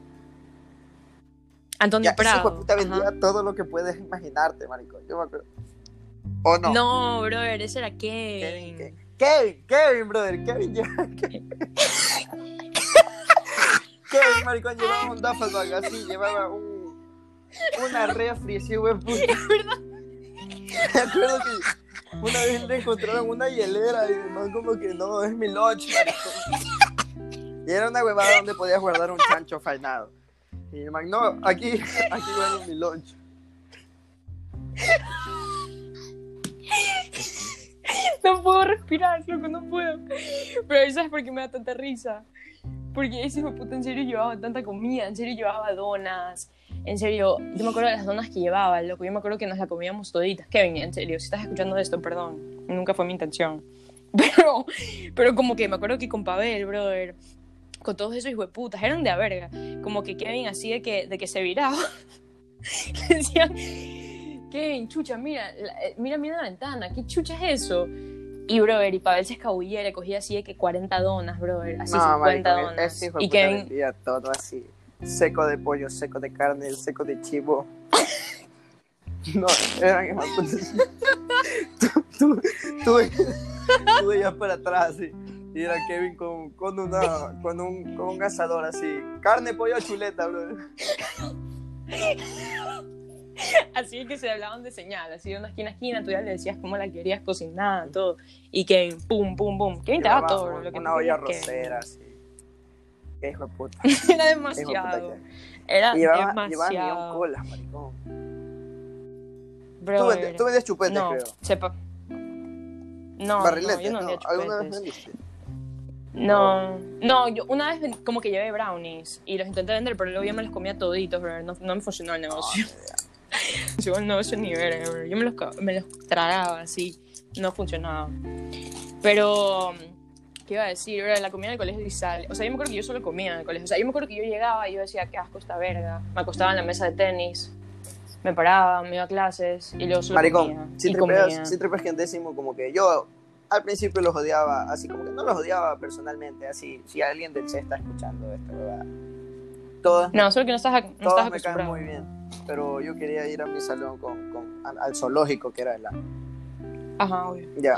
Speaker 1: Antonio
Speaker 2: Ya, ese
Speaker 1: Prado.
Speaker 2: puta vendía
Speaker 1: ajá.
Speaker 2: todo lo que puedes imaginarte, marico. Yo me acuerdo. ¿O no?
Speaker 1: No, brother, ese era
Speaker 2: Kevin,
Speaker 1: Kevin.
Speaker 2: Kevin, Kevin, Kevin, brother, Kevin llevaba. Kevin, Kevin, maricón, llevaba un duffel así, llevaba un, una refri así, güey, puta. Me acuerdo que una vez le encontraron una hielera y el como que no, es mi lunch, maricón. Y era una huevada donde podías guardar un chancho fainado. Y el man, no, aquí, aquí guardo mi lunch.
Speaker 1: No puedo respirar, loco, no puedo. Pero ¿sabes por qué me da tanta risa? Porque ese hijo puta en serio llevaba tanta comida, en serio llevaba donas. En serio, yo me acuerdo de las donas que llevaba, loco. Yo me acuerdo que nos la comíamos toditas. Kevin, en serio, si estás escuchando esto, perdón. Nunca fue mi intención. Pero, pero como que me acuerdo que con Pavel, brother, con todos esos hijos de putas, eran de a verga. Como que Kevin así de que, de que se viraba. Decían, Kevin, chucha, mira, eh, mira, mira la ventana, ¿qué chucha es eso? Y, brother, y Pavel se escabullía, le cogía así de que 40 donas, brother, así 50
Speaker 2: maricón,
Speaker 1: donas.
Speaker 2: ese hijo de
Speaker 1: y
Speaker 2: puta
Speaker 1: Kevin,
Speaker 2: vendía todo así. Seco de pollo, seco de carne, seco de chivo. No, eran más tú, tú, tú, tú veías para atrás así. Y era Kevin con, con, una, con, un, con un asador así. Carne, pollo, chuleta, bro.
Speaker 1: así que se hablaban de señal, así de una esquina a esquina, tú ya le decías cómo la querías cocinar, todo. Y Kevin, pum, pum, pum. Daba
Speaker 2: Llevaba
Speaker 1: todo, bro, lo que
Speaker 2: Una
Speaker 1: tú
Speaker 2: olla rosera así. Qué hijo de puta.
Speaker 1: Era
Speaker 2: puta
Speaker 1: demasiado.
Speaker 2: que-
Speaker 1: Era
Speaker 2: llevaba, llevaba
Speaker 1: demasiado.
Speaker 2: neón colas, maricón. Tú,
Speaker 1: brother.
Speaker 2: vendes- tú chupetes,
Speaker 1: no,
Speaker 2: creo.
Speaker 1: sepa. No,
Speaker 2: Barriletes,
Speaker 1: no, yo no
Speaker 2: ¿no?
Speaker 1: vendía
Speaker 2: ¿Alguna vez
Speaker 1: chupetes.
Speaker 2: vendiste?
Speaker 1: No, no, yo una vez como que llevé brownies y los intenté vender, pero luego yo me los comía toditos, bro. No, no me funcionó el negocio. Funcionó el negocio ni verga, bro. Yo me los, me los tragaba así, no funcionaba. Pero, ¿qué iba a decir? Bro? La comida del colegio y sale. O sea, yo me acuerdo que yo solo comía en el colegio. O sea, yo me acuerdo que yo llegaba y yo decía, qué asco esta verga. Me acostaba en la mesa de tenis, me paraba, me iba a clases y luego solo comía.
Speaker 2: Maricón, si
Speaker 1: comía.
Speaker 2: tripeas, si tripeas gentísimo, como que yo al principio los odiaba, así como que no los odiaba personalmente, así, si alguien del C está escuchando esto, ¿verdad? Todas,
Speaker 1: No, solo que no estás, no
Speaker 2: todas
Speaker 1: estás
Speaker 2: me caen muy bien, pero yo quería ir a mi salón con, con- al, al zoológico, que era la...
Speaker 1: Ajá, obvio.
Speaker 2: Ya.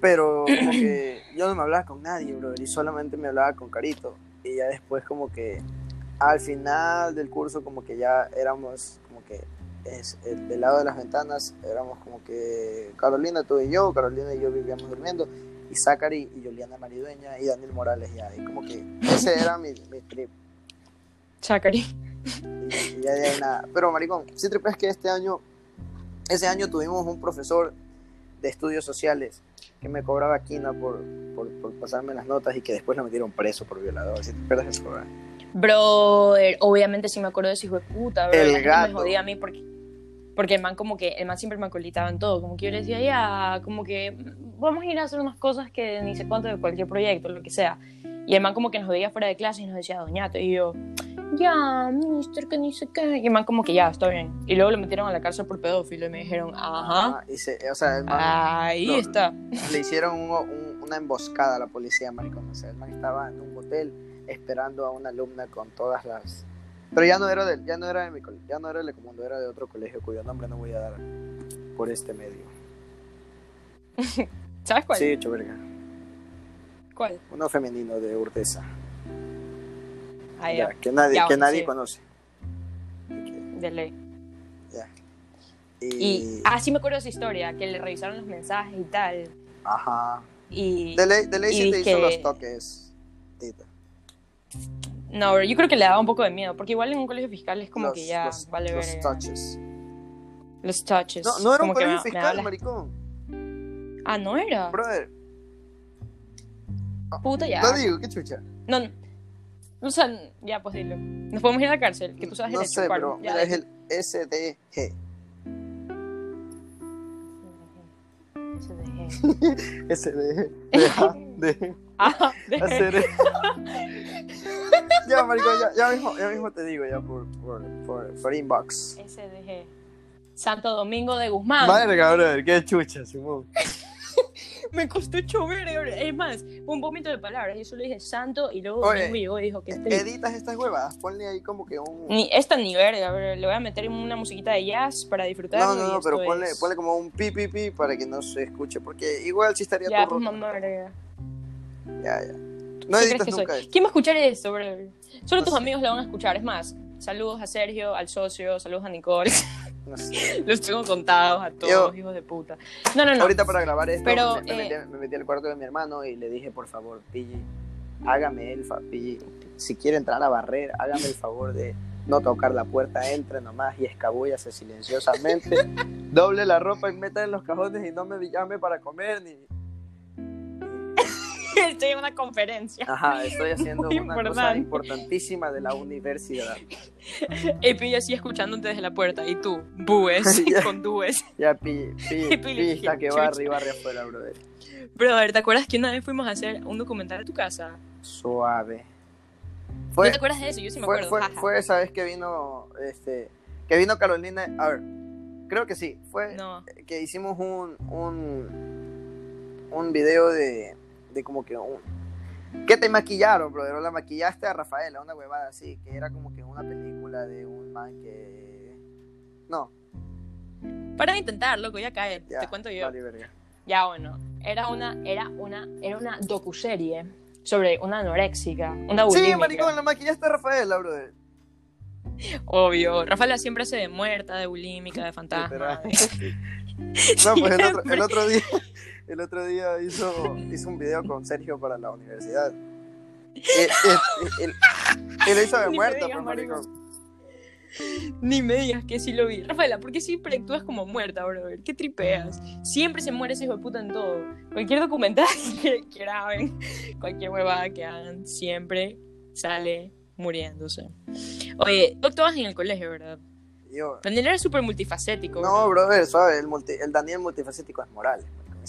Speaker 2: Pero como que yo no me hablaba con nadie, bro, y solamente me hablaba con Carito. Y ya después como que al final del curso como que ya éramos como que es el, del lado de las ventanas éramos como que Carolina, tú y yo, Carolina y yo vivíamos durmiendo, y Zachary y Juliana Maridueña y Daniel Morales ya, y como que ese era mi, mi trip. Y ya ahí nada. Pero maricón, sí trip es que este año, ese año tuvimos un profesor de estudios sociales que me cobraba quina por, por, por pasarme las notas y que después lo metieron preso por violador. Si te de eso, ¿verdad?
Speaker 1: Brother, obviamente sí me acuerdo de ese hijo de puta, bro.
Speaker 2: El gato.
Speaker 1: Me jodía a mí porque, porque el man como que, el man siempre me acolitaba en todo, como que yo le decía, ya, como que vamos a ir a hacer unas cosas que ni sé cuánto de cualquier proyecto, lo que sea. Y el man como que nos veía fuera de clase y nos decía, doñato, y yo, ya, mister, que ni sé qué. Y el man como que ya, está bien. Y luego lo metieron a la cárcel por pedófilo y me dijeron, ajá,
Speaker 2: Ah, y se, o sea, el man-
Speaker 1: ahí está.
Speaker 2: le hicieron un- un- una emboscada a la policía, maricón. O sea, el man estaba en un hotel esperando a una alumna con todas las... Pero ya no era de, ya no era de mi cole- ya no era de Ecomundo, era de otro colegio cuyo nombre no voy a dar por este medio.
Speaker 1: ¿Sabes cuál?
Speaker 2: Sí, hecho verga.
Speaker 1: ¿Cuál?
Speaker 2: Uno femenino de Urteza. Ya, que nadie,
Speaker 1: Ya,
Speaker 2: que nadie
Speaker 1: sí.
Speaker 2: conoce.
Speaker 1: De ley.
Speaker 2: ya.
Speaker 1: Y,
Speaker 2: Y,
Speaker 1: ah, sí me acuerdo de esa historia, que le revisaron los mensajes y tal.
Speaker 2: ajá.
Speaker 1: Y,
Speaker 2: De ley, de ley
Speaker 1: y
Speaker 2: sí te hizo los toques, Tita.
Speaker 1: no, bro, yo creo que le daba un poco de miedo, porque igual en un colegio fiscal es como
Speaker 2: Los-
Speaker 1: que ya
Speaker 2: los-
Speaker 1: vale
Speaker 2: los
Speaker 1: ver
Speaker 2: touches.
Speaker 1: los touches.
Speaker 2: No, no era un colegio
Speaker 1: me- me
Speaker 2: fiscal,
Speaker 1: hablas-
Speaker 2: maricón.
Speaker 1: Ah, no era.
Speaker 2: Brother,
Speaker 1: Puta ya.
Speaker 2: lo digo, qué chucha.
Speaker 1: No, no. O sea, ya, pues dilo. Nos podemos ir a la cárcel, que tú sabes
Speaker 2: no
Speaker 1: derecho,
Speaker 2: sé, pero
Speaker 1: Ya,
Speaker 2: mira, es el SDG. SDG. Deja de
Speaker 1: Ah, de-
Speaker 2: hacer. ya, maricón, ya, ya, mismo, ya mismo te digo, ya por, por, por, por inbox.
Speaker 1: SDG. Santo Domingo de Guzmán.
Speaker 2: Verga, brother, qué chucha, Simón.
Speaker 1: Me costó chover, es más, un vómito de palabras. Yo solo dije santo y luego
Speaker 2: Oye,
Speaker 1: y dijo que este.
Speaker 2: Editas estas huevadas, ponle ahí como que un.
Speaker 1: Ni, esta ni verga, le voy a meter una musiquita de jazz para disfrutar.
Speaker 2: No, no, no, pero ponle, ponle como un pi, pi, pi para que no se escuche, porque igual sí estaría
Speaker 1: Ya,
Speaker 2: todo roto.
Speaker 1: mamá, verga.
Speaker 2: Ya, ya. No
Speaker 1: ¿Qué
Speaker 2: editas nunca esto.
Speaker 1: ¿Quién va a escuchar esto, bro? Solo
Speaker 2: No
Speaker 1: tus
Speaker 2: sé.
Speaker 1: amigos lo van a escuchar. Es más, saludos a Sergio, al socio, saludos a Nicole.
Speaker 2: No sé.
Speaker 1: Los tengo contados a todos,
Speaker 2: Yo-
Speaker 1: hijos de puta. No, no, no.
Speaker 2: Ahorita para grabar esto
Speaker 1: Pero,
Speaker 2: me, me
Speaker 1: eh,
Speaker 2: metí, me metí al cuarto de mi hermano y le dije, por favor, Pille, hágame el favor, si quiere entrar a barrer, hágame el favor de no tocar la puerta, entre nomás y escabúllase silenciosamente, doble la ropa y meta en los cajones y no me llame para comer ni...
Speaker 1: Estoy en una conferencia.
Speaker 2: Ajá, estoy haciendo
Speaker 1: Muy
Speaker 2: una cosa
Speaker 1: importante.
Speaker 2: importantísima de la universidad.
Speaker 1: Y Pilla así escuchándote desde la puerta. Y tú, búes, con dúes.
Speaker 2: Ya, Pille, Pille, que barre y barre afuera, brother.
Speaker 1: Brother, ¿te acuerdas que una vez fuimos a hacer un documental en tu casa?
Speaker 2: Suave.
Speaker 1: ¿No te acuerdas de eso? Yo sí me
Speaker 2: fue,
Speaker 1: acuerdo.
Speaker 2: fue, fue esa vez que vino, este, que vino Carolina, a ver, creo que sí, fue
Speaker 1: No.
Speaker 2: que hicimos un, un, un video de, de como que un, que te maquillaron, brother, o la maquillaste a Rafaela, una huevada así, que era como que una película de un man que, no,
Speaker 1: Para intentar, loco, ya cae.
Speaker 2: ya,
Speaker 1: Te cuento yo.
Speaker 2: vale, verga.
Speaker 1: Ya, bueno. Era una, era una, era una docuserie sobre una anoréxica, una
Speaker 2: Sí, maricón, la maquillaste a Rafaela, brother.
Speaker 1: Obvio. Rafaela siempre hace de muerta, de bulímica, de fantasma.
Speaker 2: No, pues el otro, el otro día, el otro día hizo, hizo un video con Sergio para la universidad. Y lo hizo de pues, maricón.
Speaker 1: Ni me digas que sí lo vi. Rafaela, ¿por qué siempre actúas como muerta, brother? ¿Qué tripeas? Siempre se muere ese hijo de puta en todo. Cualquier documental que, que graben, cualquier huevada que hagan, siempre sale muriéndose. Oye, tú actuabas en el colegio, ¿verdad?
Speaker 2: Yo,
Speaker 1: Daniel era súper multifacético.
Speaker 2: no, brother, suave, el, multi- el Daniel multifacético es moral.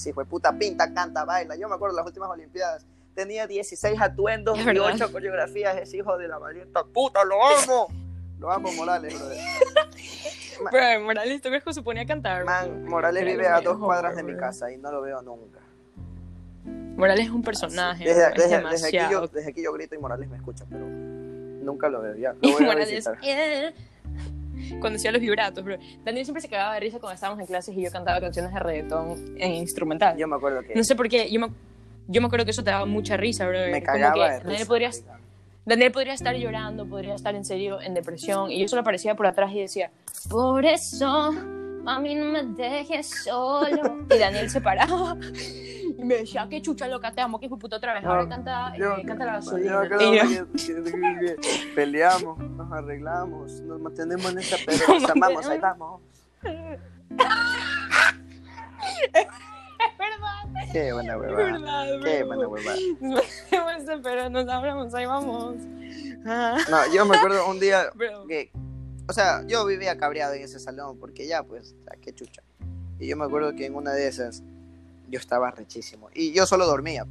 Speaker 2: Hijo de puta pinta, canta, baila. Yo me acuerdo las últimas Olimpiadas. Tenía 16 atuendos
Speaker 1: Es
Speaker 2: y
Speaker 1: verdad.
Speaker 2: 8 coreografías. Ese hijo de la valienta puta, lo amo. Lo amo, Morales, brother.
Speaker 1: Pero Morales, ¿tú crees que se ponía a cantar?
Speaker 2: Man, Morales vive a dos cuadras de mi casa y no lo veo nunca.
Speaker 1: Morales es un personaje.
Speaker 2: Desde,
Speaker 1: es
Speaker 2: desde- desde aquí yo, desde aquí yo grito y Morales me escucha, pero nunca lo veo. Ya, lo
Speaker 1: Y
Speaker 2: voy a
Speaker 1: Morales,
Speaker 2: visitar.
Speaker 1: "Eh". Cuando hacía los vibratos, bro. Daniel siempre se cagaba de risa cuando estábamos en clases y yo cantaba canciones de reggaetón en instrumental.
Speaker 2: Yo me acuerdo que
Speaker 1: No sé por qué, yo me, yo me acuerdo que eso te daba mucha risa, bro.
Speaker 2: me
Speaker 1: Como
Speaker 2: cagaba
Speaker 1: que
Speaker 2: de
Speaker 1: Daniel
Speaker 2: risa.
Speaker 1: podría, Daniel podría estar llorando, podría estar en serio en depresión y yo solo aparecía por atrás y decía, por eso, mami, no me dejes solo. Y Daniel se paraba y me decía, qué chucha loca, te amo, que hijo de puta otra vez. Ahora canta,
Speaker 2: Yo-
Speaker 1: eh, canta la gasolina. yo,
Speaker 2: que- que- que peleamos, nos arreglamos, nos mantenemos en esta pero
Speaker 1: Nos
Speaker 2: amamos, ahí vamos.
Speaker 1: es verdad,
Speaker 2: Qué buena
Speaker 1: es
Speaker 2: huevada.
Speaker 1: verdad,
Speaker 2: Qué buena huevada.
Speaker 1: Nos pero nos hablamos, ahí vamos.
Speaker 2: No, yo me acuerdo un día que, o sea, yo vivía cabreado en ese salón porque ya, pues, qué chucha. Y yo me acuerdo que en una de esas yo estaba rechísimo y yo solo dormía.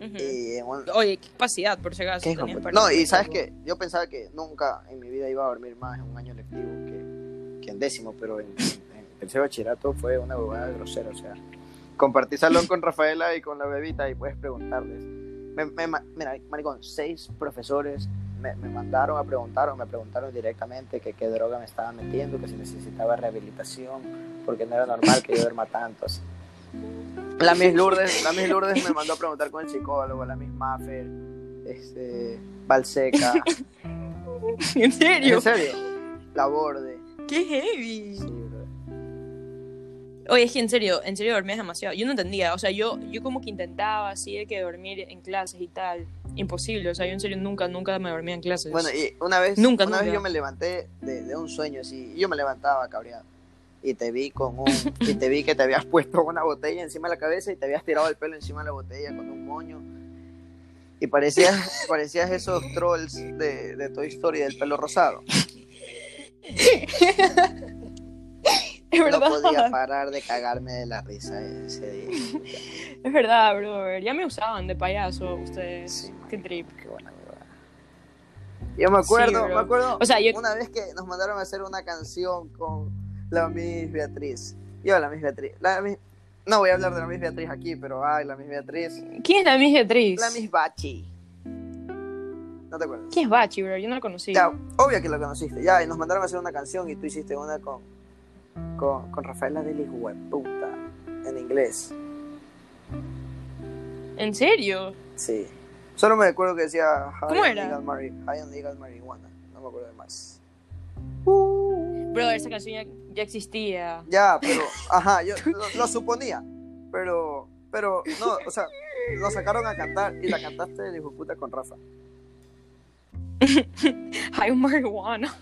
Speaker 1: Ujú.
Speaker 2: Y en un-
Speaker 1: Oye, qué capacidad, por si acaso.
Speaker 2: No, y sabes que yo pensaba que nunca en mi vida iba a dormir más en un año lectivo que, que en décimo, pero en, en tercer bachillerato fue una huevada grosera, o sea, compartí salón con Rafaela y con la bebita y puedes preguntarles. Me, me mira, maricón, seis profesores me, me mandaron a preguntar o me preguntaron directamente que qué droga me estaba metiendo, que si necesitaba rehabilitación, porque no era normal que yo duerma tanto. así. La Miss Lourdes, la Miss Lourdes me mandó a preguntar con el psicólogo, la Miss Maffer, este, Balseca.
Speaker 1: ¿En serio?
Speaker 2: ¿En serio? La Borde.
Speaker 1: ¡Qué heavy!
Speaker 2: Sí.
Speaker 1: Oye, es que en serio, en serio dormías demasiado. Yo no entendía, o sea, yo, yo como que intentaba así de que dormir en clases y tal. Imposible, o sea, yo en serio nunca, nunca me dormía en clases.
Speaker 2: Bueno, y una vez,
Speaker 1: Nunca,
Speaker 2: una
Speaker 1: nunca.
Speaker 2: vez yo me levanté de, de un sueño así, y yo me levantaba cabreado. Y te vi con un, y te vi que te habías puesto una botella encima de la cabeza y te habías tirado el pelo encima de la botella con un moño. Y parecías, parecías esos trolls de, de Toy Story del pelo rosado.
Speaker 1: es
Speaker 2: No
Speaker 1: verdad,
Speaker 2: podía parar de cagarme de la risa ese día.
Speaker 1: es verdad, bro. Ya me usaban de payaso ustedes.
Speaker 2: Sí,
Speaker 1: Qué trip.
Speaker 2: Qué buena huevada. Yo me acuerdo,
Speaker 1: Sí,
Speaker 2: me acuerdo
Speaker 1: O sea, yo-
Speaker 2: una vez que nos mandaron a hacer una canción con la Miss Beatriz. Yo, la Miss Beatriz. La Miss- No voy a hablar de la Miss Beatriz aquí, pero ay, la Miss Beatriz.
Speaker 1: ¿Quién es la Miss Beatriz?
Speaker 2: La Miss Bachi. ¿No te acuerdas?
Speaker 1: ¿Quién es Bachi, bro? Yo no la conocí.
Speaker 2: Ya, obvio que la conociste. Ya, y nos mandaron a hacer una canción y tú hiciste una con, con, con Rafaela del hijo puta en inglés.
Speaker 1: ¿En serio?
Speaker 2: Sí. Solo me acuerdo que decía High
Speaker 1: ¿Cómo
Speaker 2: on
Speaker 1: era?
Speaker 2: Legal Mari- High on Legal Marijuana. No me acuerdo de más.
Speaker 1: Bro, esa canción ya, ya existía.
Speaker 2: Ya, pero, ajá, yo lo, lo suponía, pero, pero, no, o sea, lo sacaron a cantar y la cantaste de hijo puta con Rafa.
Speaker 1: Hay un marihuana.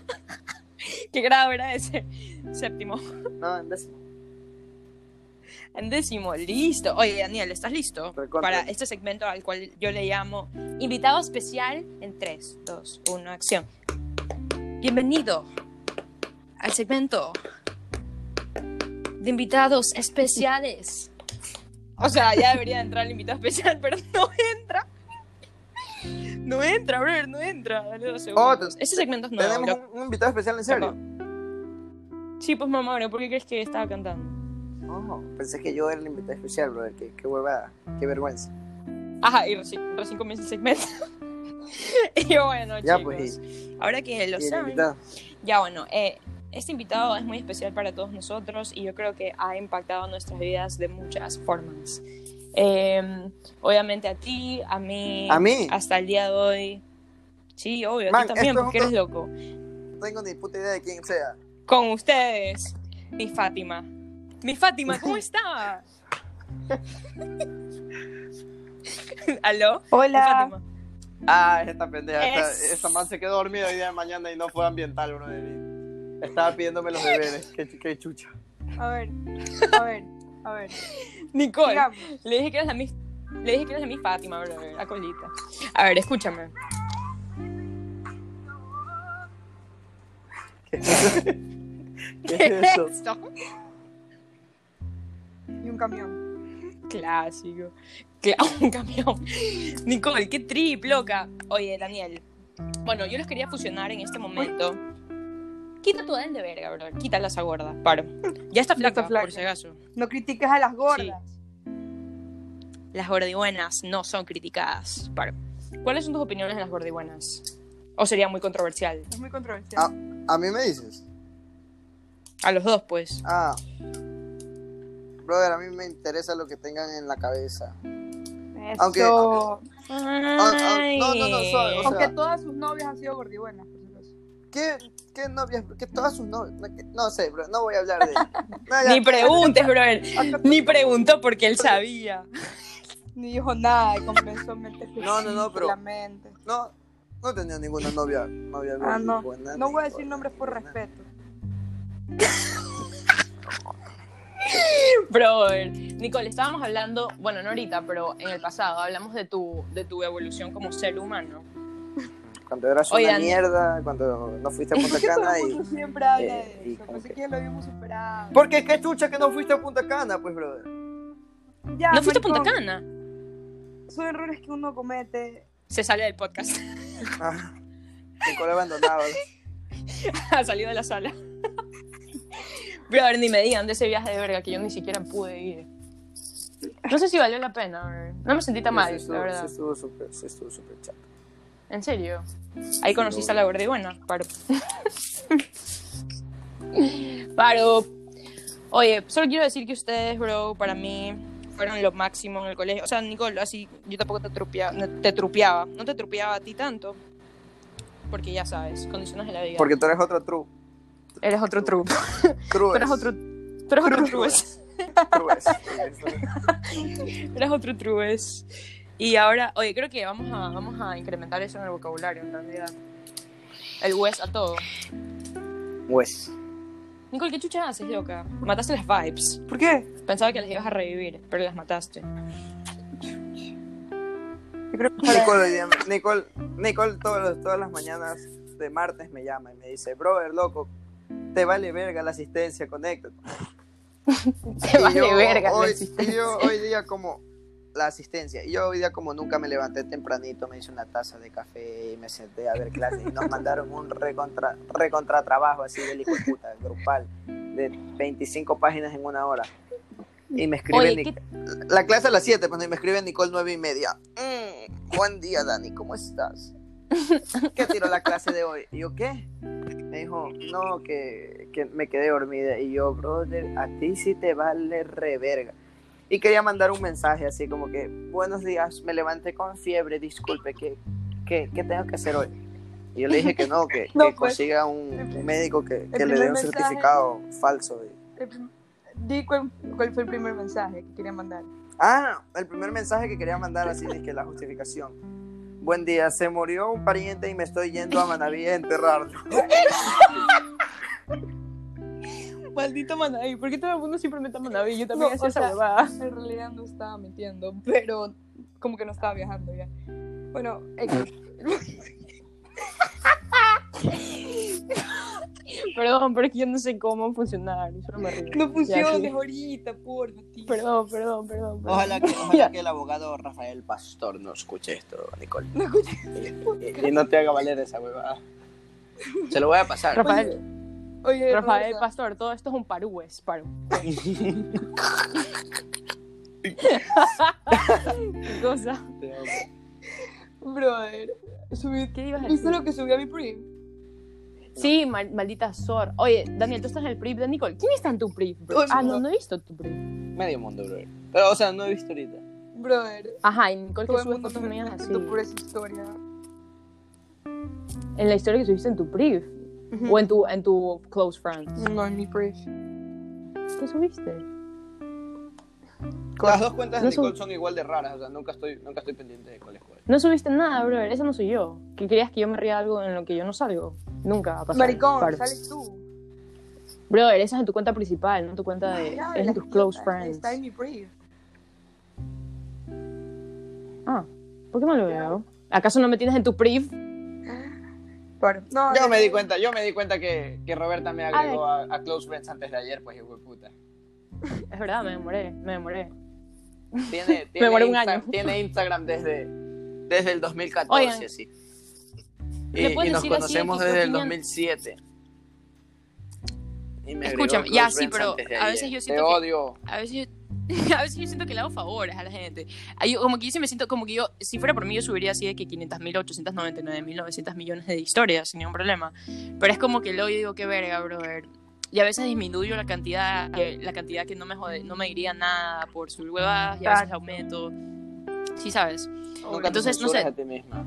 Speaker 1: ¿Qué grado era ese? Séptimo.
Speaker 2: No, en décimo.
Speaker 1: En décimo, listo. Oye, Daniel, ¿estás listo?
Speaker 2: Recontra.
Speaker 1: Para este segmento al cual yo le llamo invitado especial en 3, 2, 1, acción. Bienvenido al segmento de invitados especiales. O sea, ya debería entrar el invitado especial, pero no entra. No entra, brother, no entra. Dale dos segundos.
Speaker 2: Oh, te-
Speaker 1: este segmento es nuevo.
Speaker 2: Tenemos un, un invitado especial, ¿en serio?
Speaker 1: Sí, pues mamá, ¿por qué crees que estaba cantando?
Speaker 2: Oh, pensé que yo era el invitado especial, brother. Qué, qué huevada, qué vergüenza.
Speaker 1: Ajá, y recién, recién comienza el segmento. y bueno,
Speaker 2: Ya,
Speaker 1: chicos,
Speaker 2: pues,
Speaker 1: ahora que lo saben,
Speaker 2: invitado.
Speaker 1: ya bueno, eh, este invitado es muy especial para todos nosotros y yo creo que ha impactado nuestras vidas de muchas formas. Eh, obviamente a ti, a mí,
Speaker 2: ¿A mí?
Speaker 1: hasta el día de hoy. Sí, obvio, a
Speaker 2: Man,
Speaker 1: ti también, porque eres loco.
Speaker 2: No tengo ni puta idea de quién sea.
Speaker 1: Con ustedes, mi Fátima. Mi Fátima, ¿cómo está? ¿Aló?
Speaker 3: Hola.
Speaker 1: Fátima.
Speaker 2: Ah, esta pendeja. Esta,
Speaker 1: Es-
Speaker 2: esta man se quedó dormida hoy día de mañana y no fue ambiental, bro. Estaba pidiéndome los deberes. Qué, qué chucha.
Speaker 3: A ver, a ver, a ver.
Speaker 1: Nicole.
Speaker 3: Digamos,
Speaker 1: Le dije que eres la mis, le dije que eres la mis Fátima, bro, la colita. A ver, escúchame.
Speaker 2: ¿Qué es eso?
Speaker 1: esto?
Speaker 3: y un camión.
Speaker 1: Clásico. Cla- un camión. Nicole, qué trip, loca. Oye, Daniel. Bueno, yo los quería fusionar en este momento. Quita tu de verga, bro. Quítala esa gorda. Paro. Ya está flaca,
Speaker 3: está flaca.
Speaker 1: por si acaso.
Speaker 3: No critiques a las gordas.
Speaker 1: Las gordibuenas no son criticadas. Paro. ¿Cuáles son tus opiniones de las gordibuenas? ¿O sería muy controversial?
Speaker 3: Es muy controversial.
Speaker 2: Ah. A mí me dices.
Speaker 1: A los dos, pues.
Speaker 2: Ah. Brother, a mí me interesa lo que tengan en la cabeza.
Speaker 3: Eso.
Speaker 2: aunque-
Speaker 1: Ay.
Speaker 2: no, no, no, suave, o sea-
Speaker 3: Aunque todas sus novias han sido gordibuenas.
Speaker 2: ¿Qué, qué novias? Que todas sus novias. no, sé, bro, no voy a hablar de. No.
Speaker 1: Ni preguntes, brother. Ni preguntó porque él sabía.
Speaker 3: Ni dijo nada y comenzó a meter
Speaker 2: No, no, no, pero-
Speaker 3: la mente.
Speaker 2: No, no tenía ninguna novia. novia
Speaker 3: Ah, no.
Speaker 2: buena,
Speaker 3: No voy a decir nombres por
Speaker 2: buena.
Speaker 3: respeto.
Speaker 1: Brother. Nicole, estábamos hablando, bueno, no ahorita, pero en el pasado, hablamos de tu, de tu evolución como ser humano.
Speaker 2: Cuando eras una mierda, cuando no fuiste a Punta
Speaker 3: ¿Por qué todo
Speaker 2: Cana y.
Speaker 3: mundo siempre habla
Speaker 2: eh,
Speaker 3: de eso? Pensé
Speaker 2: que-
Speaker 3: que ya lo habíamos superado.
Speaker 2: Porque qué chucha que no fuiste a Punta Cana, pues, brother.
Speaker 3: Ya,
Speaker 1: ¿No fuiste a Punta Cana?
Speaker 3: Son errores que uno comete.
Speaker 1: Se sale del podcast.
Speaker 2: Ah, Nicole abandonado.
Speaker 1: ha salido de la sala. Brother, ni me digan de ese viaje de verga que yo ni siquiera pude ir. No sé si valió la pena, brother. No me sentí tan mal, la verdad.
Speaker 2: Sí estuvo súper, estuvo súper chato.
Speaker 1: ¿En serio? Ahí conociste a la gorda y buena, paro. paro. Oye, solo quiero decir que ustedes, bro, para mí fueron lo máximo en el colegio. O sea, Nicole, así, yo tampoco te trupeaba, no, te trupeaba. No te trupeaba a ti tanto. Porque ya sabes, condiciones de la vida.
Speaker 2: Porque tú eres otro true.
Speaker 1: Eres otro tru.
Speaker 2: True.
Speaker 1: Tú eres otro, tú eres otro trues. Eres otro trues. Y ahora, oye, creo que vamos a, vamos a incrementar eso en el vocabulario, en realidad. El West a todo.
Speaker 2: Pues.
Speaker 1: Nicole, ¿qué chucha haces, loca? Mataste las vibes.
Speaker 3: ¿Por qué?
Speaker 1: Pensaba que las ibas a revivir, pero las mataste.
Speaker 3: Yo creo que para-
Speaker 2: Nicole, Nicole, Nicole todos todas las mañanas de martes me llama y me dice, brother, loco, te vale verga la asistencia, conéctate.
Speaker 1: Te vale
Speaker 2: yo
Speaker 1: verga la
Speaker 2: hoy, y yo hoy día como la asistencia. Y yo hoy día como nunca me levanté tempranito, me hice una taza de café y me senté a ver clases y nos mandaron un recontra, recontra trabajo así del hijo de puta, grupal, de 25 páginas en una hora. Y me escribe
Speaker 1: Oye,
Speaker 2: Nic-
Speaker 1: ¿qué-
Speaker 2: la clase a las 7, pues y me escribe Nicole 9 y media. Mm, buen día, Dani, ¿cómo estás? ¿Qué tiró la clase de hoy? Y yo, ¿qué? Me dijo, no, que, que me quedé dormida. Y yo, brother, a ti sí te vale reverga. Y quería mandar un mensaje así como que, buenos días, me levanté con fiebre, disculpe, ¿qué, qué, qué tengo que hacer hoy? Y yo le dije que no, que,
Speaker 3: No,
Speaker 2: que
Speaker 3: pues,
Speaker 2: consiga un, un médico que, que le dé un
Speaker 3: mensaje-
Speaker 2: certificado falso.
Speaker 3: El Di cuál, cuál fue el primer mensaje que quería mandar.
Speaker 2: Ah, el primer mensaje que quería mandar así es que la justificación. Buen día, se murió un pariente y me estoy yendo a Manaví a enterrarlo.
Speaker 1: Maldito Manaví, ¿por qué todo el mundo siempre mete a Manaví? Yo también
Speaker 3: No,
Speaker 1: hacía esa huevada.
Speaker 3: En realidad no estaba mintiendo, pero como que no estaba viajando ya. Bueno,
Speaker 1: Perdón, pero es que yo no sé cómo funcionar. Solo me río.
Speaker 3: no funciona
Speaker 1: sí.
Speaker 3: ahorita, porfa, tío.
Speaker 1: Perdón, perdón, perdón. perdón.
Speaker 4: Ojalá que, ojalá que el abogado Rafael Pastor no escuche esto, Nicole.
Speaker 3: No escuché.
Speaker 4: Y, y no te haga valer esa huevada. Se lo voy a pasar.
Speaker 1: Rafael,
Speaker 3: Oye,
Speaker 1: Rafael
Speaker 3: Rosa,
Speaker 1: Pastor, todo esto es un parúes, paru. ¿Qué cosa?
Speaker 3: brother, subí,
Speaker 1: ¿Qué ibas a
Speaker 3: ¿viste lo que subí a mi primo?
Speaker 1: Sí, mal- maldita Sor. Oye, Daniel, tú estás en el PRIP de Nicole. ¿Quién está en tu PRIP? bro? Ah, no,
Speaker 3: no.
Speaker 1: he visto tu PRIP.
Speaker 4: Medio mundo, bro. Pero, o sea, no he visto ahorita.
Speaker 3: Brother,
Speaker 1: Ajá, y Nicole que sube fotos mías así.
Speaker 3: por esa historia.
Speaker 1: En la historia que subiste en tu PRIP. O en tu, en tu Close Friends.
Speaker 3: No, en mi brief.
Speaker 1: ¿Qué subiste?
Speaker 4: Las dos cuentas de
Speaker 1: No
Speaker 4: Nicole son igual de raras, o sea, nunca estoy, nunca estoy pendiente de cuál es cuál.
Speaker 1: No subiste nada, bro. Esa no soy yo. ¿Qué querías que yo me ría de algo en lo que yo no salgo? Nunca va a pasar.
Speaker 3: Maricón, sales tú.
Speaker 1: Brother, esa es en tu cuenta principal, no en tu cuenta de. Es en tus close friends.
Speaker 3: Está en mi brief.
Speaker 1: Ah, ¿por qué no lo veo? ¿Acaso no me tienes en tu PRIV?
Speaker 3: Pero, no,
Speaker 4: Yo
Speaker 3: no,
Speaker 4: me di cuenta, yo me di cuenta que, que Roberta me agregó a, a Close Friends antes de ayer, pues hijo de puta.
Speaker 1: Es verdad, me demoré, me demoré.
Speaker 4: Tiene, tiene,
Speaker 1: demoré un año.
Speaker 4: tiene Instagram desde, desde el 2014,
Speaker 1: Oigan. ¿me
Speaker 4: Y, y nos
Speaker 1: de
Speaker 4: conocemos desde el
Speaker 1: opinan?
Speaker 4: 2007.
Speaker 2: Y me
Speaker 1: Escúchame, ya, sí, pero a veces
Speaker 2: ayer.
Speaker 1: yo
Speaker 2: Te
Speaker 1: siento que-
Speaker 2: odio.
Speaker 1: a veces yo, a veces yo siento que le hago favores a la gente. Yo- como que yo sí me siento, como que yo, si fuera por mí, yo subiría así de que 500 mil, 899 mil, 900 millones de historias sin ningún problema. Pero es como que luego yo digo, qué verga, brother. Y a veces disminuyo la cantidad, eh, la cantidad que no me jode, no me diría nada por sus huevas y a veces aumento. Sí, sabes.
Speaker 2: Nunca
Speaker 1: Entonces, no sé.
Speaker 2: a ti misma.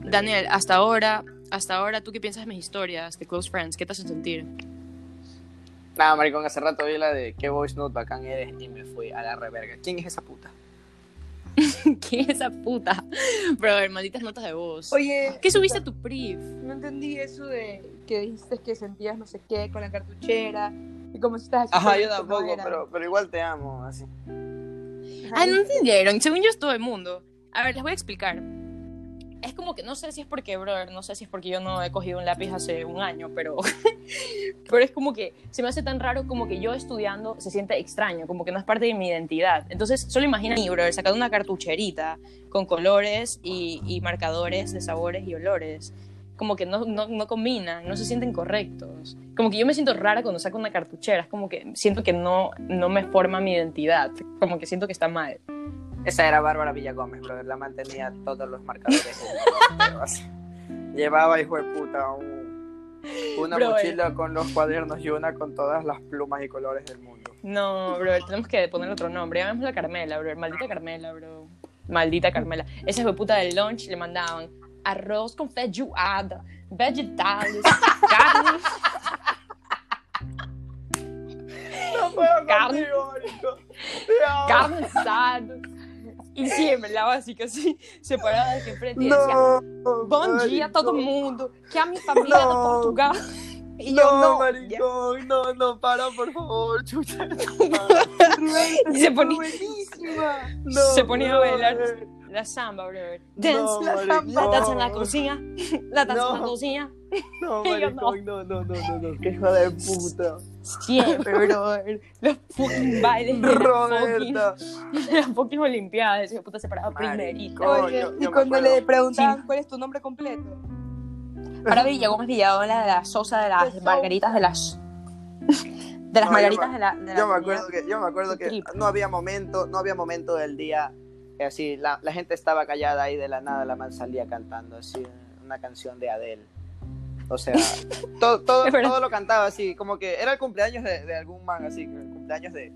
Speaker 1: Daniel, hasta ahora, hasta ahora, ¿tú qué piensas de mis historias de Close Friends? ¿Qué te hacen sentir?
Speaker 2: Nada, maricón, hace rato vi la de qué voice note bacán eres y me fui a la reverga. ¿Quién es esa puta?
Speaker 1: ¿Qué es esa puta? Brother, malditas notas de voz.
Speaker 3: Oye,
Speaker 1: ¿Qué subiste a tu priv?
Speaker 3: no entendí eso de que dijiste que sentías no sé qué con la cartuchera y cómo estás así
Speaker 2: Ajá, yo tampoco, pero, pero igual te amo, así.
Speaker 1: Ah, no entendieron. Según yo es todo el mundo. A ver, les voy a explicar. Es como que no sé si es porque, brother, no sé si es porque yo no he cogido un lápiz hace un año, pero, pero es como que se me hace tan raro como que yo estudiando se siente extraño, como que no es parte de mi identidad. Entonces, solo imagina a mí, brother, sacando una cartucherita con colores y, marcadores de sabores y olores. Como que no, no, no combinan, no se sienten correctos. Como que yo me siento rara cuando saco una cartuchera, es como que siento que no, no me forma mi identidad, como que siento que está mal.
Speaker 2: Esa era Bárbara Villagómez, brother. La mantenía todos los marcadores. Llevaba, hijo de puta, un- una
Speaker 1: Brother.
Speaker 2: mochila con los cuadernos y una con todas las plumas y colores del mundo.
Speaker 1: No, bro, tenemos que ponerle otro nombre. Llamémosla Carmela, bro. Maldita Carmela, bro. Maldita Carmela. Esa fue puta del lunch le mandaban arroz con feijoada, vegetales, carne.
Speaker 2: No puedo
Speaker 1: Carne.
Speaker 2: contigo,
Speaker 1: carne asada. De que frente y decía,
Speaker 2: No,
Speaker 1: bom dia a todo mundo, que a de. Portugal. Y yo
Speaker 2: No,
Speaker 1: no.
Speaker 2: maricón, no, no, para, por favor, chucha.
Speaker 1: Y se ponía,
Speaker 3: buenísima.
Speaker 2: No,
Speaker 1: se ponía a bailar
Speaker 2: brother.
Speaker 1: la samba.
Speaker 2: No,
Speaker 1: Dance, la, danza en la cocina, la danza en la
Speaker 2: No.
Speaker 1: cocina.
Speaker 2: No,
Speaker 1: yo
Speaker 2: no, no, no, no, no, qué hijo de puta.
Speaker 1: Siempre, brother. Los fucking bailes de la fucking,
Speaker 2: Roberta.
Speaker 1: las fucking olimpiadas. Ese puta se paraba primerito.
Speaker 3: Oye,
Speaker 2: yo- yo
Speaker 3: y
Speaker 2: me
Speaker 3: cuando
Speaker 2: acuerdo.
Speaker 3: le preguntaban
Speaker 1: Sí.
Speaker 3: cuál es tu nombre completo.
Speaker 1: Ahora Villa Gómez Villadola de la Sosa de las
Speaker 3: De
Speaker 1: margaritas de las. De las
Speaker 2: No, yo
Speaker 1: margaritas
Speaker 2: me-
Speaker 1: de la. de la
Speaker 2: Yo me
Speaker 1: comunidad.
Speaker 2: acuerdo que, yo me acuerdo que
Speaker 1: Trip.
Speaker 2: no había momento, no había momento del día que así la, la gente estaba callada y de la nada la man salía cantando así una canción de Adele. O sea, todo, todo, todo lo cantaba así, como que era el cumpleaños de, de algún man así, el cumpleaños de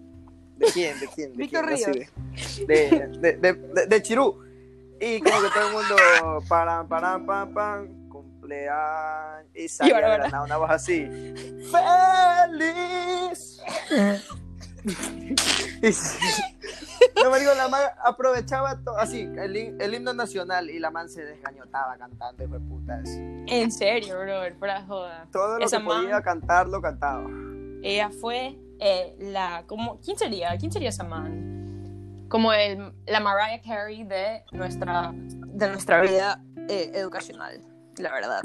Speaker 2: ¿de quién? ¿De quién? ¿De
Speaker 3: Víctor
Speaker 2: quién?
Speaker 3: Ríos.
Speaker 2: de, de, de, de, Chirú. Y como que todo el mundo paran, paran, pam, pam, cumpleaños. Y
Speaker 1: ¿verdad?
Speaker 2: nada una voz así. ¡Feliz! Y. no, me digo, la man aprovechaba así el, el himno nacional y la man se desgañotaba cantando, hijo de puta. así.
Speaker 1: En serio, brother, fuera joda.
Speaker 2: Todo lo
Speaker 1: Esa
Speaker 2: que podía
Speaker 1: man-
Speaker 2: cantar, lo cantaba.
Speaker 1: Ella fue eh, la. Como, ¿Quién sería? ¿Quién sería esa man? Como el, la Mariah Carey de nuestra, de nuestra vida eh, educacional, la verdad.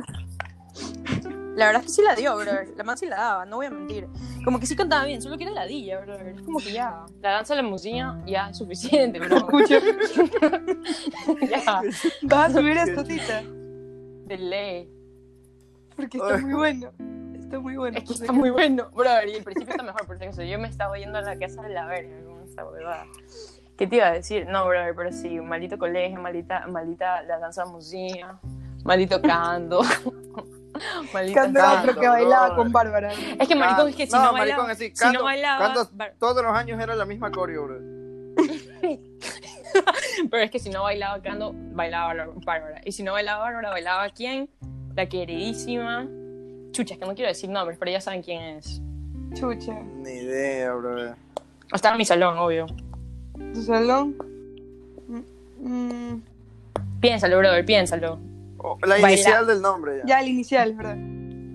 Speaker 1: La verdad es que sí la dio, brother. La man sí la daba, no voy a mentir. Como que sí cantaba bien, solo que era ladilla, brother. Es como que ya, la danza de la música ya es suficiente, bro. ya,
Speaker 3: Vas a subir esto, tita.
Speaker 1: de ley.
Speaker 3: Porque está muy bueno. Está muy bueno.
Speaker 1: Es que está muy bueno, brother. Y el principio está mejor, porque yo me estaba yendo a la casa de la verga con esta huevada. ¿Qué te iba a decir? No, brother, pero sí, maldito colegio, maldita, maldita la danza de música, maldito cando.
Speaker 2: Canto,
Speaker 3: que bailaba con Bárbara.
Speaker 1: Es que maricón, es que si no,
Speaker 2: No,
Speaker 1: bailaba,
Speaker 2: maricón, así,
Speaker 1: si
Speaker 2: Cando-
Speaker 1: no bailaba, bar-
Speaker 2: Todos los años era la misma coreo, bro.
Speaker 1: pero es que si no bailaba Cando, bailaba Bárbara. Y si no bailaba Bárbara, bailaba quién? La queridísima. Chucha, es que no quiero decir nombres, pero ya saben quién es.
Speaker 3: Chucha.
Speaker 2: Ni idea, bro.
Speaker 1: Estaba en mi salón, obvio.
Speaker 3: Tu salón. Mm, mm,
Speaker 1: Piénsalo, brother, piénsalo.
Speaker 2: Oh, la
Speaker 1: Baila-
Speaker 2: inicial del nombre, ya.
Speaker 3: ya, el inicial, ¿verdad?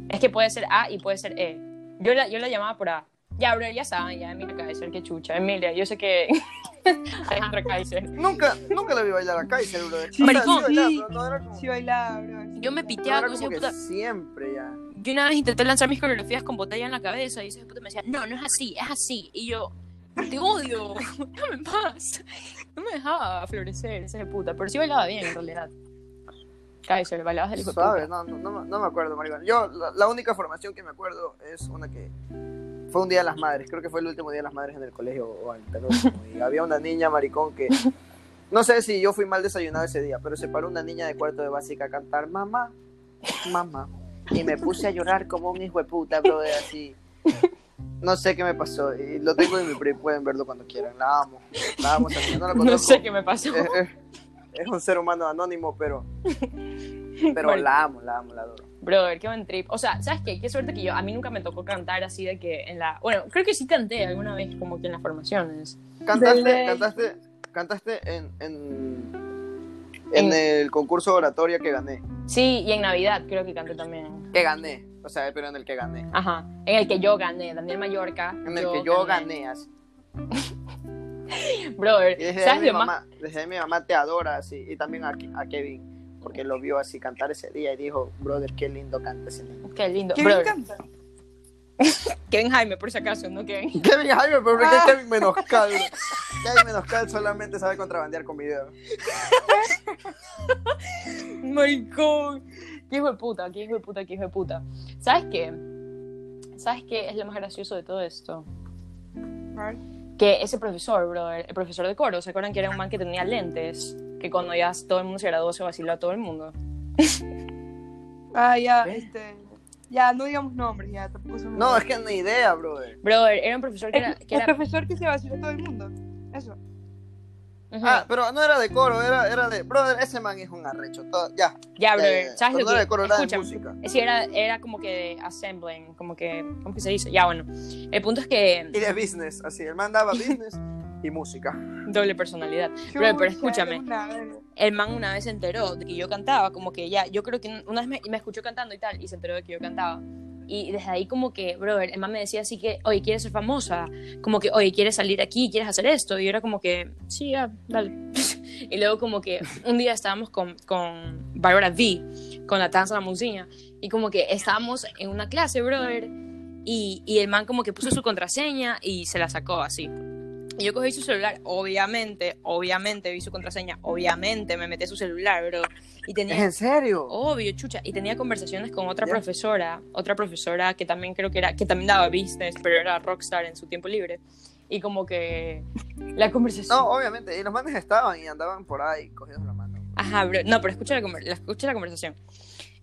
Speaker 1: Es que puede ser A y puede ser E. Yo la, yo la llamaba por A. Ya, bro, ya saben, ya Emilia Kaiser, qué chucha. Emilia, yo sé que. Alejandra Kaiser.
Speaker 2: Nunca, nunca la vi bailar a Kaiser, bro.
Speaker 3: Sí,
Speaker 1: Maricón.
Speaker 2: bailaba,
Speaker 3: sí.
Speaker 2: pero no era como,
Speaker 3: Sí bailaba, bro.
Speaker 1: Yo me
Speaker 2: no
Speaker 1: piteaba
Speaker 2: que
Speaker 1: puta.
Speaker 2: siempre ya.
Speaker 1: Yo una vez intenté lanzar mis coreografías con botella en la cabeza y ese puta me decía, no, no es así, es así. Y yo, te odio, déjame en paz. No me dejaba florecer ese puta, pero sí bailaba bien en realidad. Kaiser, bailabas del hijo puta.
Speaker 2: no, no, no, me- no me acuerdo, maricón. Yo, la, la única formación que me acuerdo es una que fue un día de las madres, creo que fue el último día de las madres en el colegio o y había una niña maricón que, no sé si yo fui mal desayunado ese día, pero se paró una niña de cuarto de básica a cantar, mamá, mamá, y me puse a llorar como un hijo de puta, bro, de así. No sé qué me pasó, y lo tengo en mi pre, pueden verlo cuando quieran, la amo, la amo, también, no la
Speaker 1: No sé qué me pasó.
Speaker 2: Es, un ser humano anónimo, pero, pero
Speaker 1: Marico.
Speaker 2: la amo, la amo, la adoro.
Speaker 1: Brother, qué buen trip. O sea, ¿sabes qué? Qué suerte que yo, a mí nunca me tocó cantar así de que en la... Bueno, creo que sí canté alguna vez como que en las formaciones.
Speaker 2: ¿Cantaste,
Speaker 3: ley.
Speaker 2: cantaste, cantaste en, en,
Speaker 1: En-
Speaker 2: en el concurso de oratoria que gané?
Speaker 1: Sí, y en Navidad creo que canté también.
Speaker 2: Que gané, o sea, pero en el que gané.
Speaker 1: Ajá, en el que yo gané, Daniel Mallorca.
Speaker 2: En el que yo gané, así.
Speaker 1: Brother,
Speaker 2: desde
Speaker 1: ¿sabes
Speaker 2: mi
Speaker 1: lo más?
Speaker 2: mamá, desde mi mamá te adora, así. Y también a, a Kevin, porque lo vio así cantar ese día y dijo, brother, qué lindo canta ese niño.
Speaker 1: Qué lindo.
Speaker 3: ¿Qué me
Speaker 1: Brother,
Speaker 3: encanta?
Speaker 1: Kevin Jaime, por si acaso, ¿no? Kevin.
Speaker 2: Kevin Jaime, pero ¿por qué
Speaker 3: Ah.
Speaker 2: Kevin Menoscal? Kevin Menoscal solamente sabe contrabandear con video.
Speaker 1: Maricón. Qué hijo de puta, qué hijo de puta, qué hijo de puta. ¿Sabes qué? ¿Sabes qué es lo más gracioso de todo esto?
Speaker 3: Ver.
Speaker 1: Que ese profesor, brother, el profesor de coro, ¿se acuerdan que era un man que tenía lentes? Que cuando ya todo el mundo se graduó se vaciló a todo el mundo.
Speaker 3: Ah, ya, este. Ya, no digamos nombres, ya, tampoco son
Speaker 2: No, es que ni idea, brother.
Speaker 1: Brother, era un profesor que era...
Speaker 3: El,
Speaker 1: Que
Speaker 3: el
Speaker 1: era
Speaker 3: profesor que se vaciló a todo el mundo. Eso.
Speaker 1: Ujú.
Speaker 2: Ah, pero no era de coro, era, era de. Brother, ese man es un arrecho. todo- ya.
Speaker 1: ya, brother,
Speaker 2: ya.
Speaker 1: ¿sabes lo
Speaker 2: no era
Speaker 1: que...?
Speaker 2: de coro, era de música.
Speaker 1: Sí, era, era como que de assembling, como que... ¿Cómo que se dice? Ya, bueno. El punto es que...
Speaker 2: Y de business, así. El man daba business y música.
Speaker 1: Doble personalidad. Brother, pero escúchame. el man una vez se enteró de que yo cantaba, como que ya, yo creo que una vez me, me escuchó cantando y tal, y se enteró de que yo cantaba. Y desde ahí como que, brother, el man me decía así que, oye, ¿quieres ser famosa? Como que, oye, ¿quieres salir aquí? ¿Quieres hacer esto? Y yo era como que, sí, ya, dale. y luego como que un día estábamos con, con Bárbara V, con la danza de la musiña, y como que estábamos en una clase, brother, y, y el man como que puso su contraseña y se la sacó así. Yo cogí su celular, obviamente, obviamente vi su contraseña, obviamente me metí a su celular, bro. Y
Speaker 2: ¿Es
Speaker 1: tenía,
Speaker 2: en serio?
Speaker 1: obvio, chucha, y tenía conversaciones con otra profesora, otra profesora que también creo que era, que también daba business, pero era rockstar en su tiempo libre. Y como que la conversación...
Speaker 2: No, obviamente. Y los manes estaban y andaban por ahí cogidos la mano.
Speaker 1: Ajá, bro. No, pero escucha la- escucha la conversación.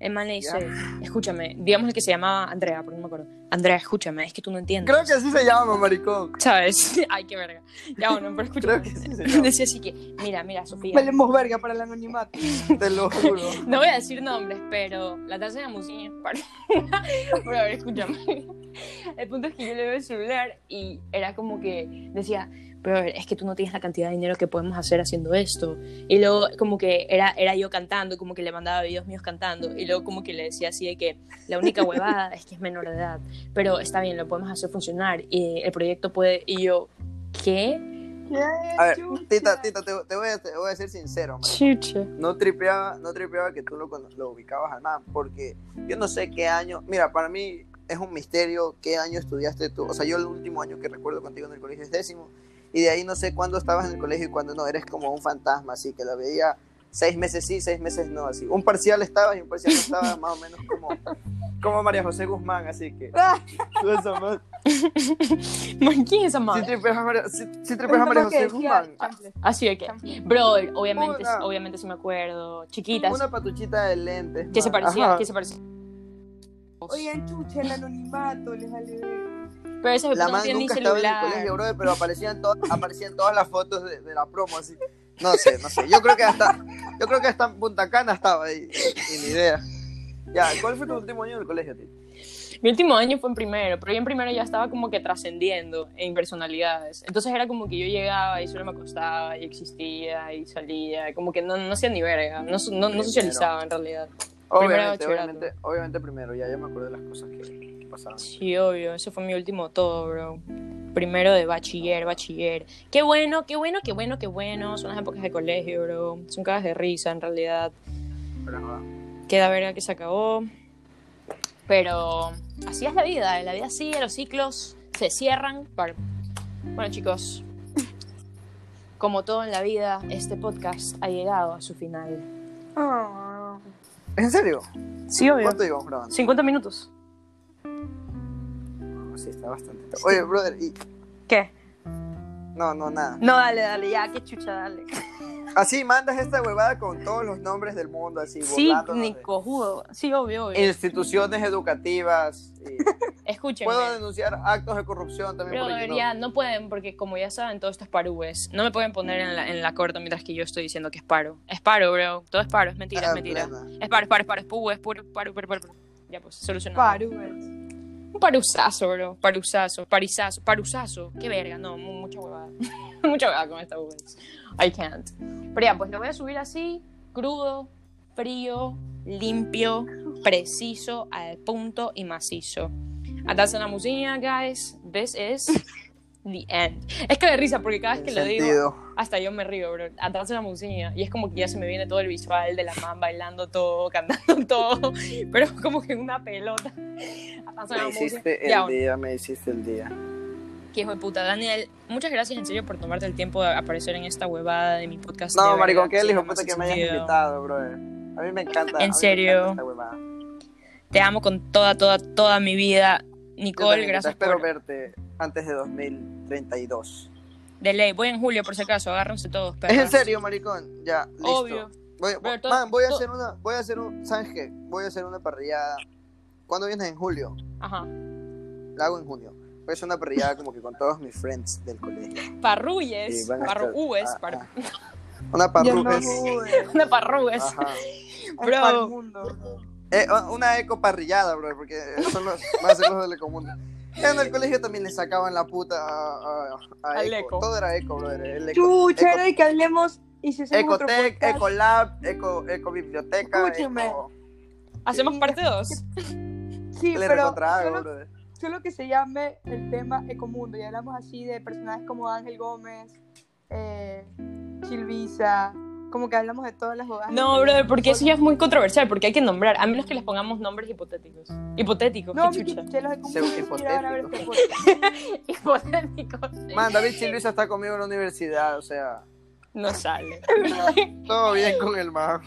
Speaker 1: El man le dice, escúchame, digamos el que se llamaba Andrea, porque no me acuerdo. Andrea, escúchame, es que tú no entiendes.
Speaker 2: Creo que así se llama, maricón.
Speaker 1: ¿Sabes? Ay, qué verga. Ya, bueno, pero escúchame.
Speaker 2: Creo que sí se llama.
Speaker 1: Decía así que, mira, mira, Sofía.
Speaker 3: Valemos verga para el anonimato.
Speaker 2: Te lo juro.
Speaker 1: No voy a decir nombres, pero la taza de musiña. Para... Pero a ver, escúchame. El punto es que yo le veo el celular y era como que decía, pero es que tú no tienes la cantidad de dinero que podemos hacer haciendo esto. Y luego como que era, era yo cantando, como que le mandaba videos míos cantando. Y luego como que le decía así de que la única huevada es que es menor de edad. Pero está bien, lo podemos hacer funcionar. Y el proyecto puede... Y yo, ¿qué?
Speaker 2: A ver, tita, tita, te, te voy a, te voy a ser sincero, man. No tripeaba, no tripeaba que tú lo, lo ubicabas al man, porque yo no sé qué año. Mira, para mí es un misterio qué año estudiaste tú. O sea, yo el último año que recuerdo contigo en el colegio es décimo, y de ahí no sé cuándo estabas en el colegio y cuándo no. Eres como un fantasma, así que la veía seis meses sí, seis meses no, así. Un parcial estabas y un parcial no estabas, más o menos como, como María José Guzmán, así que. esa Man,
Speaker 1: ¿Quién es esa
Speaker 2: Sí
Speaker 1: madre?
Speaker 2: tripeas a María, tripeas a María José Guzmán.
Speaker 1: Así de que, brother, obviamente,
Speaker 2: Una-
Speaker 1: obviamente sí me acuerdo. Chiquitas,
Speaker 2: Una patuchita de lentes.
Speaker 1: que se parecía,
Speaker 2: Ajá.
Speaker 1: que se parecía.
Speaker 3: Oigan, chucha, el anonimato, les verga.
Speaker 1: Pero ese
Speaker 2: La
Speaker 1: no
Speaker 2: man
Speaker 1: ni
Speaker 2: nunca estaba en el colegio, brother, pero aparecían, to- aparecían todas las fotos de, de la promo, así. No sé, no sé. Yo creo que hasta, yo creo que hasta en Punta Cana estaba ahí. Ni idea. Ya, ¿cuál fue tu último año en el colegio, tío?
Speaker 1: Mi último año fue en primero, pero yo en primero ya estaba como que trascendiendo en personalidades. Entonces era como que yo llegaba y solo me acostaba y existía y salía, como que no, no hacía ni verga, no, no, no socializaba en realidad.
Speaker 2: Obviamente,
Speaker 1: bachillerato.
Speaker 2: obviamente, obviamente primero. Ya, ya me acuerdo de las cosas que,
Speaker 1: Sí, obvio, ese fue mi último todo, bro. Primero de bachiller, bachiller. Qué bueno, qué bueno, qué bueno, qué bueno. Son las épocas de colegio, bro. Son cagas de risa, en realidad.
Speaker 2: Pero, no.
Speaker 1: queda verga que se acabó. Pero así es la vida, la vida sigue, los ciclos se cierran. Para... Bueno chicos, como todo en la vida, este podcast ha llegado a su final.
Speaker 3: Ah.
Speaker 2: ¿En serio?
Speaker 1: Sí, obvio.
Speaker 2: ¿Cuánto llevamos grabando?
Speaker 1: 50 minutos.
Speaker 2: Sí, está bastante. Oye, brother, y...
Speaker 3: ¿Qué?
Speaker 2: No, no, nada.
Speaker 3: No, dale, dale, ya, qué chucha, dale.
Speaker 2: Así mandas esta huevada con todos los nombres del mundo, así,
Speaker 1: Sí, ni cojudo. Sí, obvio, obvio.
Speaker 2: instituciones educativas. y-
Speaker 1: Escúchenme.
Speaker 2: Puedo denunciar actos de corrupción también.
Speaker 1: Pero
Speaker 2: porque
Speaker 1: ya no pueden, porque como ya saben, todo esto es parúes. No me pueden poner en la, en la corta mientras que yo estoy diciendo que es paro. Es paro, bro. Todo es paro, es mentira, es
Speaker 2: Ah,
Speaker 1: mentira.
Speaker 2: plena.
Speaker 1: Es paro, es paro, es paro, es pu, es puro, paro, paro, paro. paro. Ya pues, solucionado.
Speaker 3: Parubes.
Speaker 1: Un parusazo, bro. Parusazo, parizazo, parusazo. Qué verga, no, mu- mucha huevada. mucha huevada con esta words. I can't. Pero ya, pues lo voy a subir así, crudo, frío, limpio, preciso, al punto y macizo. Atarse la musiña, guys. This is the end. Es que de risa, porque cada vez que lo digo, hasta yo me río, bro. Atarse la musiña. Y es como que ya se me viene todo el visual de la man bailando todo, cantando todo. Pero como que en una pelota. Atarse la
Speaker 2: Me hiciste el
Speaker 1: Ya,
Speaker 2: día, me hiciste el día.
Speaker 1: Qué hijo de puta, Daniel. Muchas gracias en serio por tomarte el tiempo de aparecer en esta huevada de mi podcast.
Speaker 2: No,
Speaker 1: de
Speaker 2: maricón, que el hijo puta que me hayas invitado, brother. A mí me encanta. me
Speaker 1: serio?
Speaker 2: esta.
Speaker 1: Te amo con toda, toda, toda mi vida. Nicole, gracias
Speaker 2: Espero
Speaker 1: por...
Speaker 2: verte antes de 2032.
Speaker 1: De ley, voy en julio por si acaso, agárrense todos,
Speaker 2: ¿Es
Speaker 1: perras.
Speaker 2: en serio, maricón? Ya, listo.
Speaker 1: Obvio.
Speaker 2: Voy,
Speaker 1: Pero
Speaker 2: man, voy a
Speaker 1: todo-
Speaker 2: hacer una, voy a hacer un, ¿sabes qué? Voy a hacer una parrillada. ¿Cuándo vienes? En julio.
Speaker 1: Ajá.
Speaker 2: La hago en junio. Voy a hacer una parrillada como que con todos mis friends del colegio.
Speaker 1: Parrulles, parrues,
Speaker 2: ah,
Speaker 1: par-
Speaker 2: ah. Una
Speaker 3: Ya
Speaker 2: parrujes.
Speaker 3: no
Speaker 1: una parrues.
Speaker 2: Ajá.
Speaker 3: Es
Speaker 1: Bro.
Speaker 2: Eh, una eco parrillada, bro, porque son los, ser los del En el colegio también le sacaban la puta a, a- a
Speaker 1: Al
Speaker 2: eco.
Speaker 1: eco.
Speaker 2: Todo era eco, bro. El eco,
Speaker 3: Chucha,
Speaker 2: eco-
Speaker 3: de que hablemos y si hacemos otro
Speaker 2: Ecotec,
Speaker 3: podcast.
Speaker 2: Ecolab, Eco, Ecobiblioteca,
Speaker 3: Escúcheme.
Speaker 2: Eco...
Speaker 1: Hacemos parte 2.
Speaker 3: Sí,
Speaker 2: Le
Speaker 3: pero
Speaker 2: recontrago,
Speaker 3: solo,
Speaker 2: brother.
Speaker 3: solo que se llame el tema Ecomundo y hablamos así de personajes como Ángel Gómez, eh, Chilvisa, como que hablamos de todas las bodas.
Speaker 1: No, brother, porque eso ya es muy controversial, porque hay que nombrar, a menos que les pongamos nombres hipotéticos. Hipotéticos,
Speaker 3: No,
Speaker 1: qué chucha.
Speaker 3: que los
Speaker 2: Pseudo
Speaker 3: Ecomundo quieran a ver
Speaker 2: hipotético.
Speaker 3: podcast.
Speaker 1: Hipotéticos.
Speaker 2: Man, David Silvisa está conmigo en la universidad, o sea,
Speaker 1: No sale.
Speaker 2: todo bien con el man.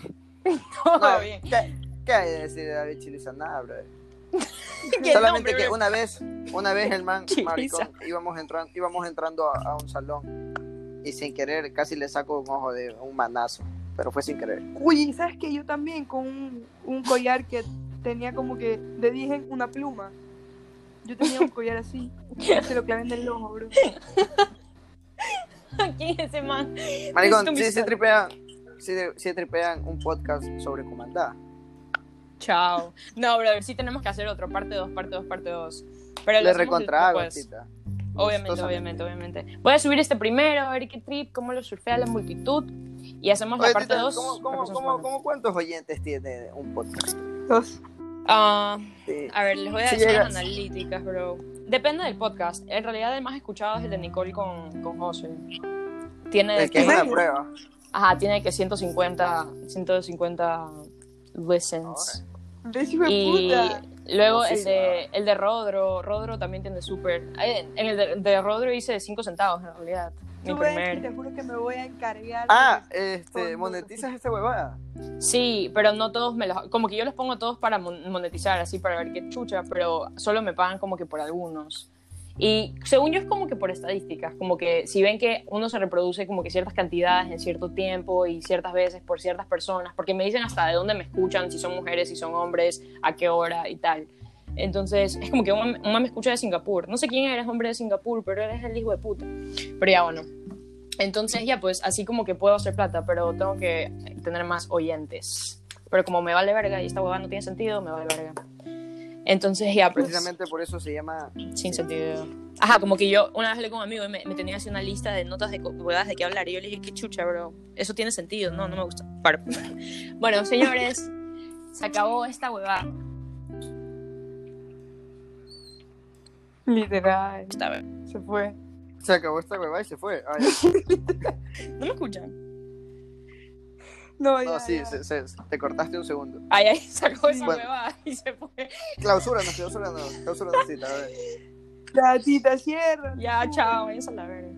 Speaker 1: Todo
Speaker 2: No,
Speaker 1: bien.
Speaker 2: ¿qué, ¿Qué hay de decir de David Chiliza? Nada, brother.
Speaker 1: ¿Qué
Speaker 2: Solamente
Speaker 1: nombre,
Speaker 2: que
Speaker 1: bro?
Speaker 2: una vez, una vez el man, maricón, íbamos entrando, íbamos entrando a, a un salón y sin querer casi le saco un ojo de un manazo, pero fue sin querer.
Speaker 3: Uy, ¿sabes que Yo también con un, un collar que tenía como que de dije una pluma. Yo tenía un collar así. Se lo clavé en el ojo, bro.
Speaker 1: ¿Quién es ese man?
Speaker 2: Maricón, sí,
Speaker 1: sal.
Speaker 2: tripean, sí, sí tripean un podcast sobre comandá.
Speaker 1: Chao. No, brother, sí tenemos que hacer otro, parte 2, parte 2, parte 2. Pero lo
Speaker 2: Le recontrago,
Speaker 1: después.
Speaker 2: tita.
Speaker 1: Obviamente, obviamente, obviamente. Voy a subir este primero, a ver qué trip, cómo lo surfea la multitud. Y hacemos la
Speaker 2: Oye,
Speaker 1: parte
Speaker 2: tita,
Speaker 1: 2.
Speaker 2: ¿cómo, cómo, cómo, cómo cuántos oyentes tiene un podcast?
Speaker 3: Dos.
Speaker 1: Ah,
Speaker 2: Sí.
Speaker 1: a ver, les voy a decir las analíticas, bro. Depende del podcast. En realidad, el más escuchado es el de Nicole con, con José. Tiene
Speaker 2: El que es una prueba.
Speaker 1: ajá, tiene que 150, 150 listens.
Speaker 3: ¿Ves, hijo de
Speaker 1: Y
Speaker 3: puta?
Speaker 1: Luego el de, el de Rodro, Rodro también tiene súper. En el de, de Rodro hice 5 centavos en realidad. Mi
Speaker 3: Tú ves que
Speaker 1: primer.
Speaker 3: te juro que me voy a encargar.
Speaker 2: Ah,
Speaker 3: de-
Speaker 2: este, monetizas esta huevada.
Speaker 1: Sí, pero no todos me los. Como que yo los pongo todos para mon- monetizar, así para ver qué chucha, pero solo me pagan como que por algunos. Y según yo es como que por estadísticas, como que si ven que uno se reproduce como que ciertas cantidades en cierto tiempo y ciertas veces por ciertas personas, porque me dicen hasta de dónde me escuchan, si son mujeres, si son hombres, a qué hora y tal. Entonces es como que un me escucha de Singapur. No sé quién eres, hombre de Singapur, pero eres el hijo de puta. Pero ya bueno. Entonces ya pues así como que puedo hacer plata, pero tengo que tener más oyentes. Pero como me vale verga y esta huevada no tiene sentido, me vale verga. Entonces ya pues
Speaker 2: Precisamente por eso se llama.
Speaker 1: sin sentido. Ajá, como que yo una vez hablé con un amigo y me, me tenía así una lista de notas de huevadas de qué hablar y yo le dije, qué chucha, bro. Eso tiene sentido, no, no me gusta. Paro. Bueno, señores, se acabó esta huevada.
Speaker 3: Literal.
Speaker 1: Esta.
Speaker 3: Se fue.
Speaker 2: Se acabó esta huevada y se fue. Ya.
Speaker 1: ¿No me escuchan?
Speaker 3: No, ya,
Speaker 2: No, sí,
Speaker 3: ya.
Speaker 2: se- se- te cortaste un segundo.
Speaker 1: Ay, ay, sacó esa
Speaker 2: Bueno.
Speaker 1: huevada y se fue.
Speaker 2: Clausura, no, clausura, no. Clausura, no, cita, a ver.
Speaker 3: La tita cierra.
Speaker 1: Ya, chao, váyanse a la verga.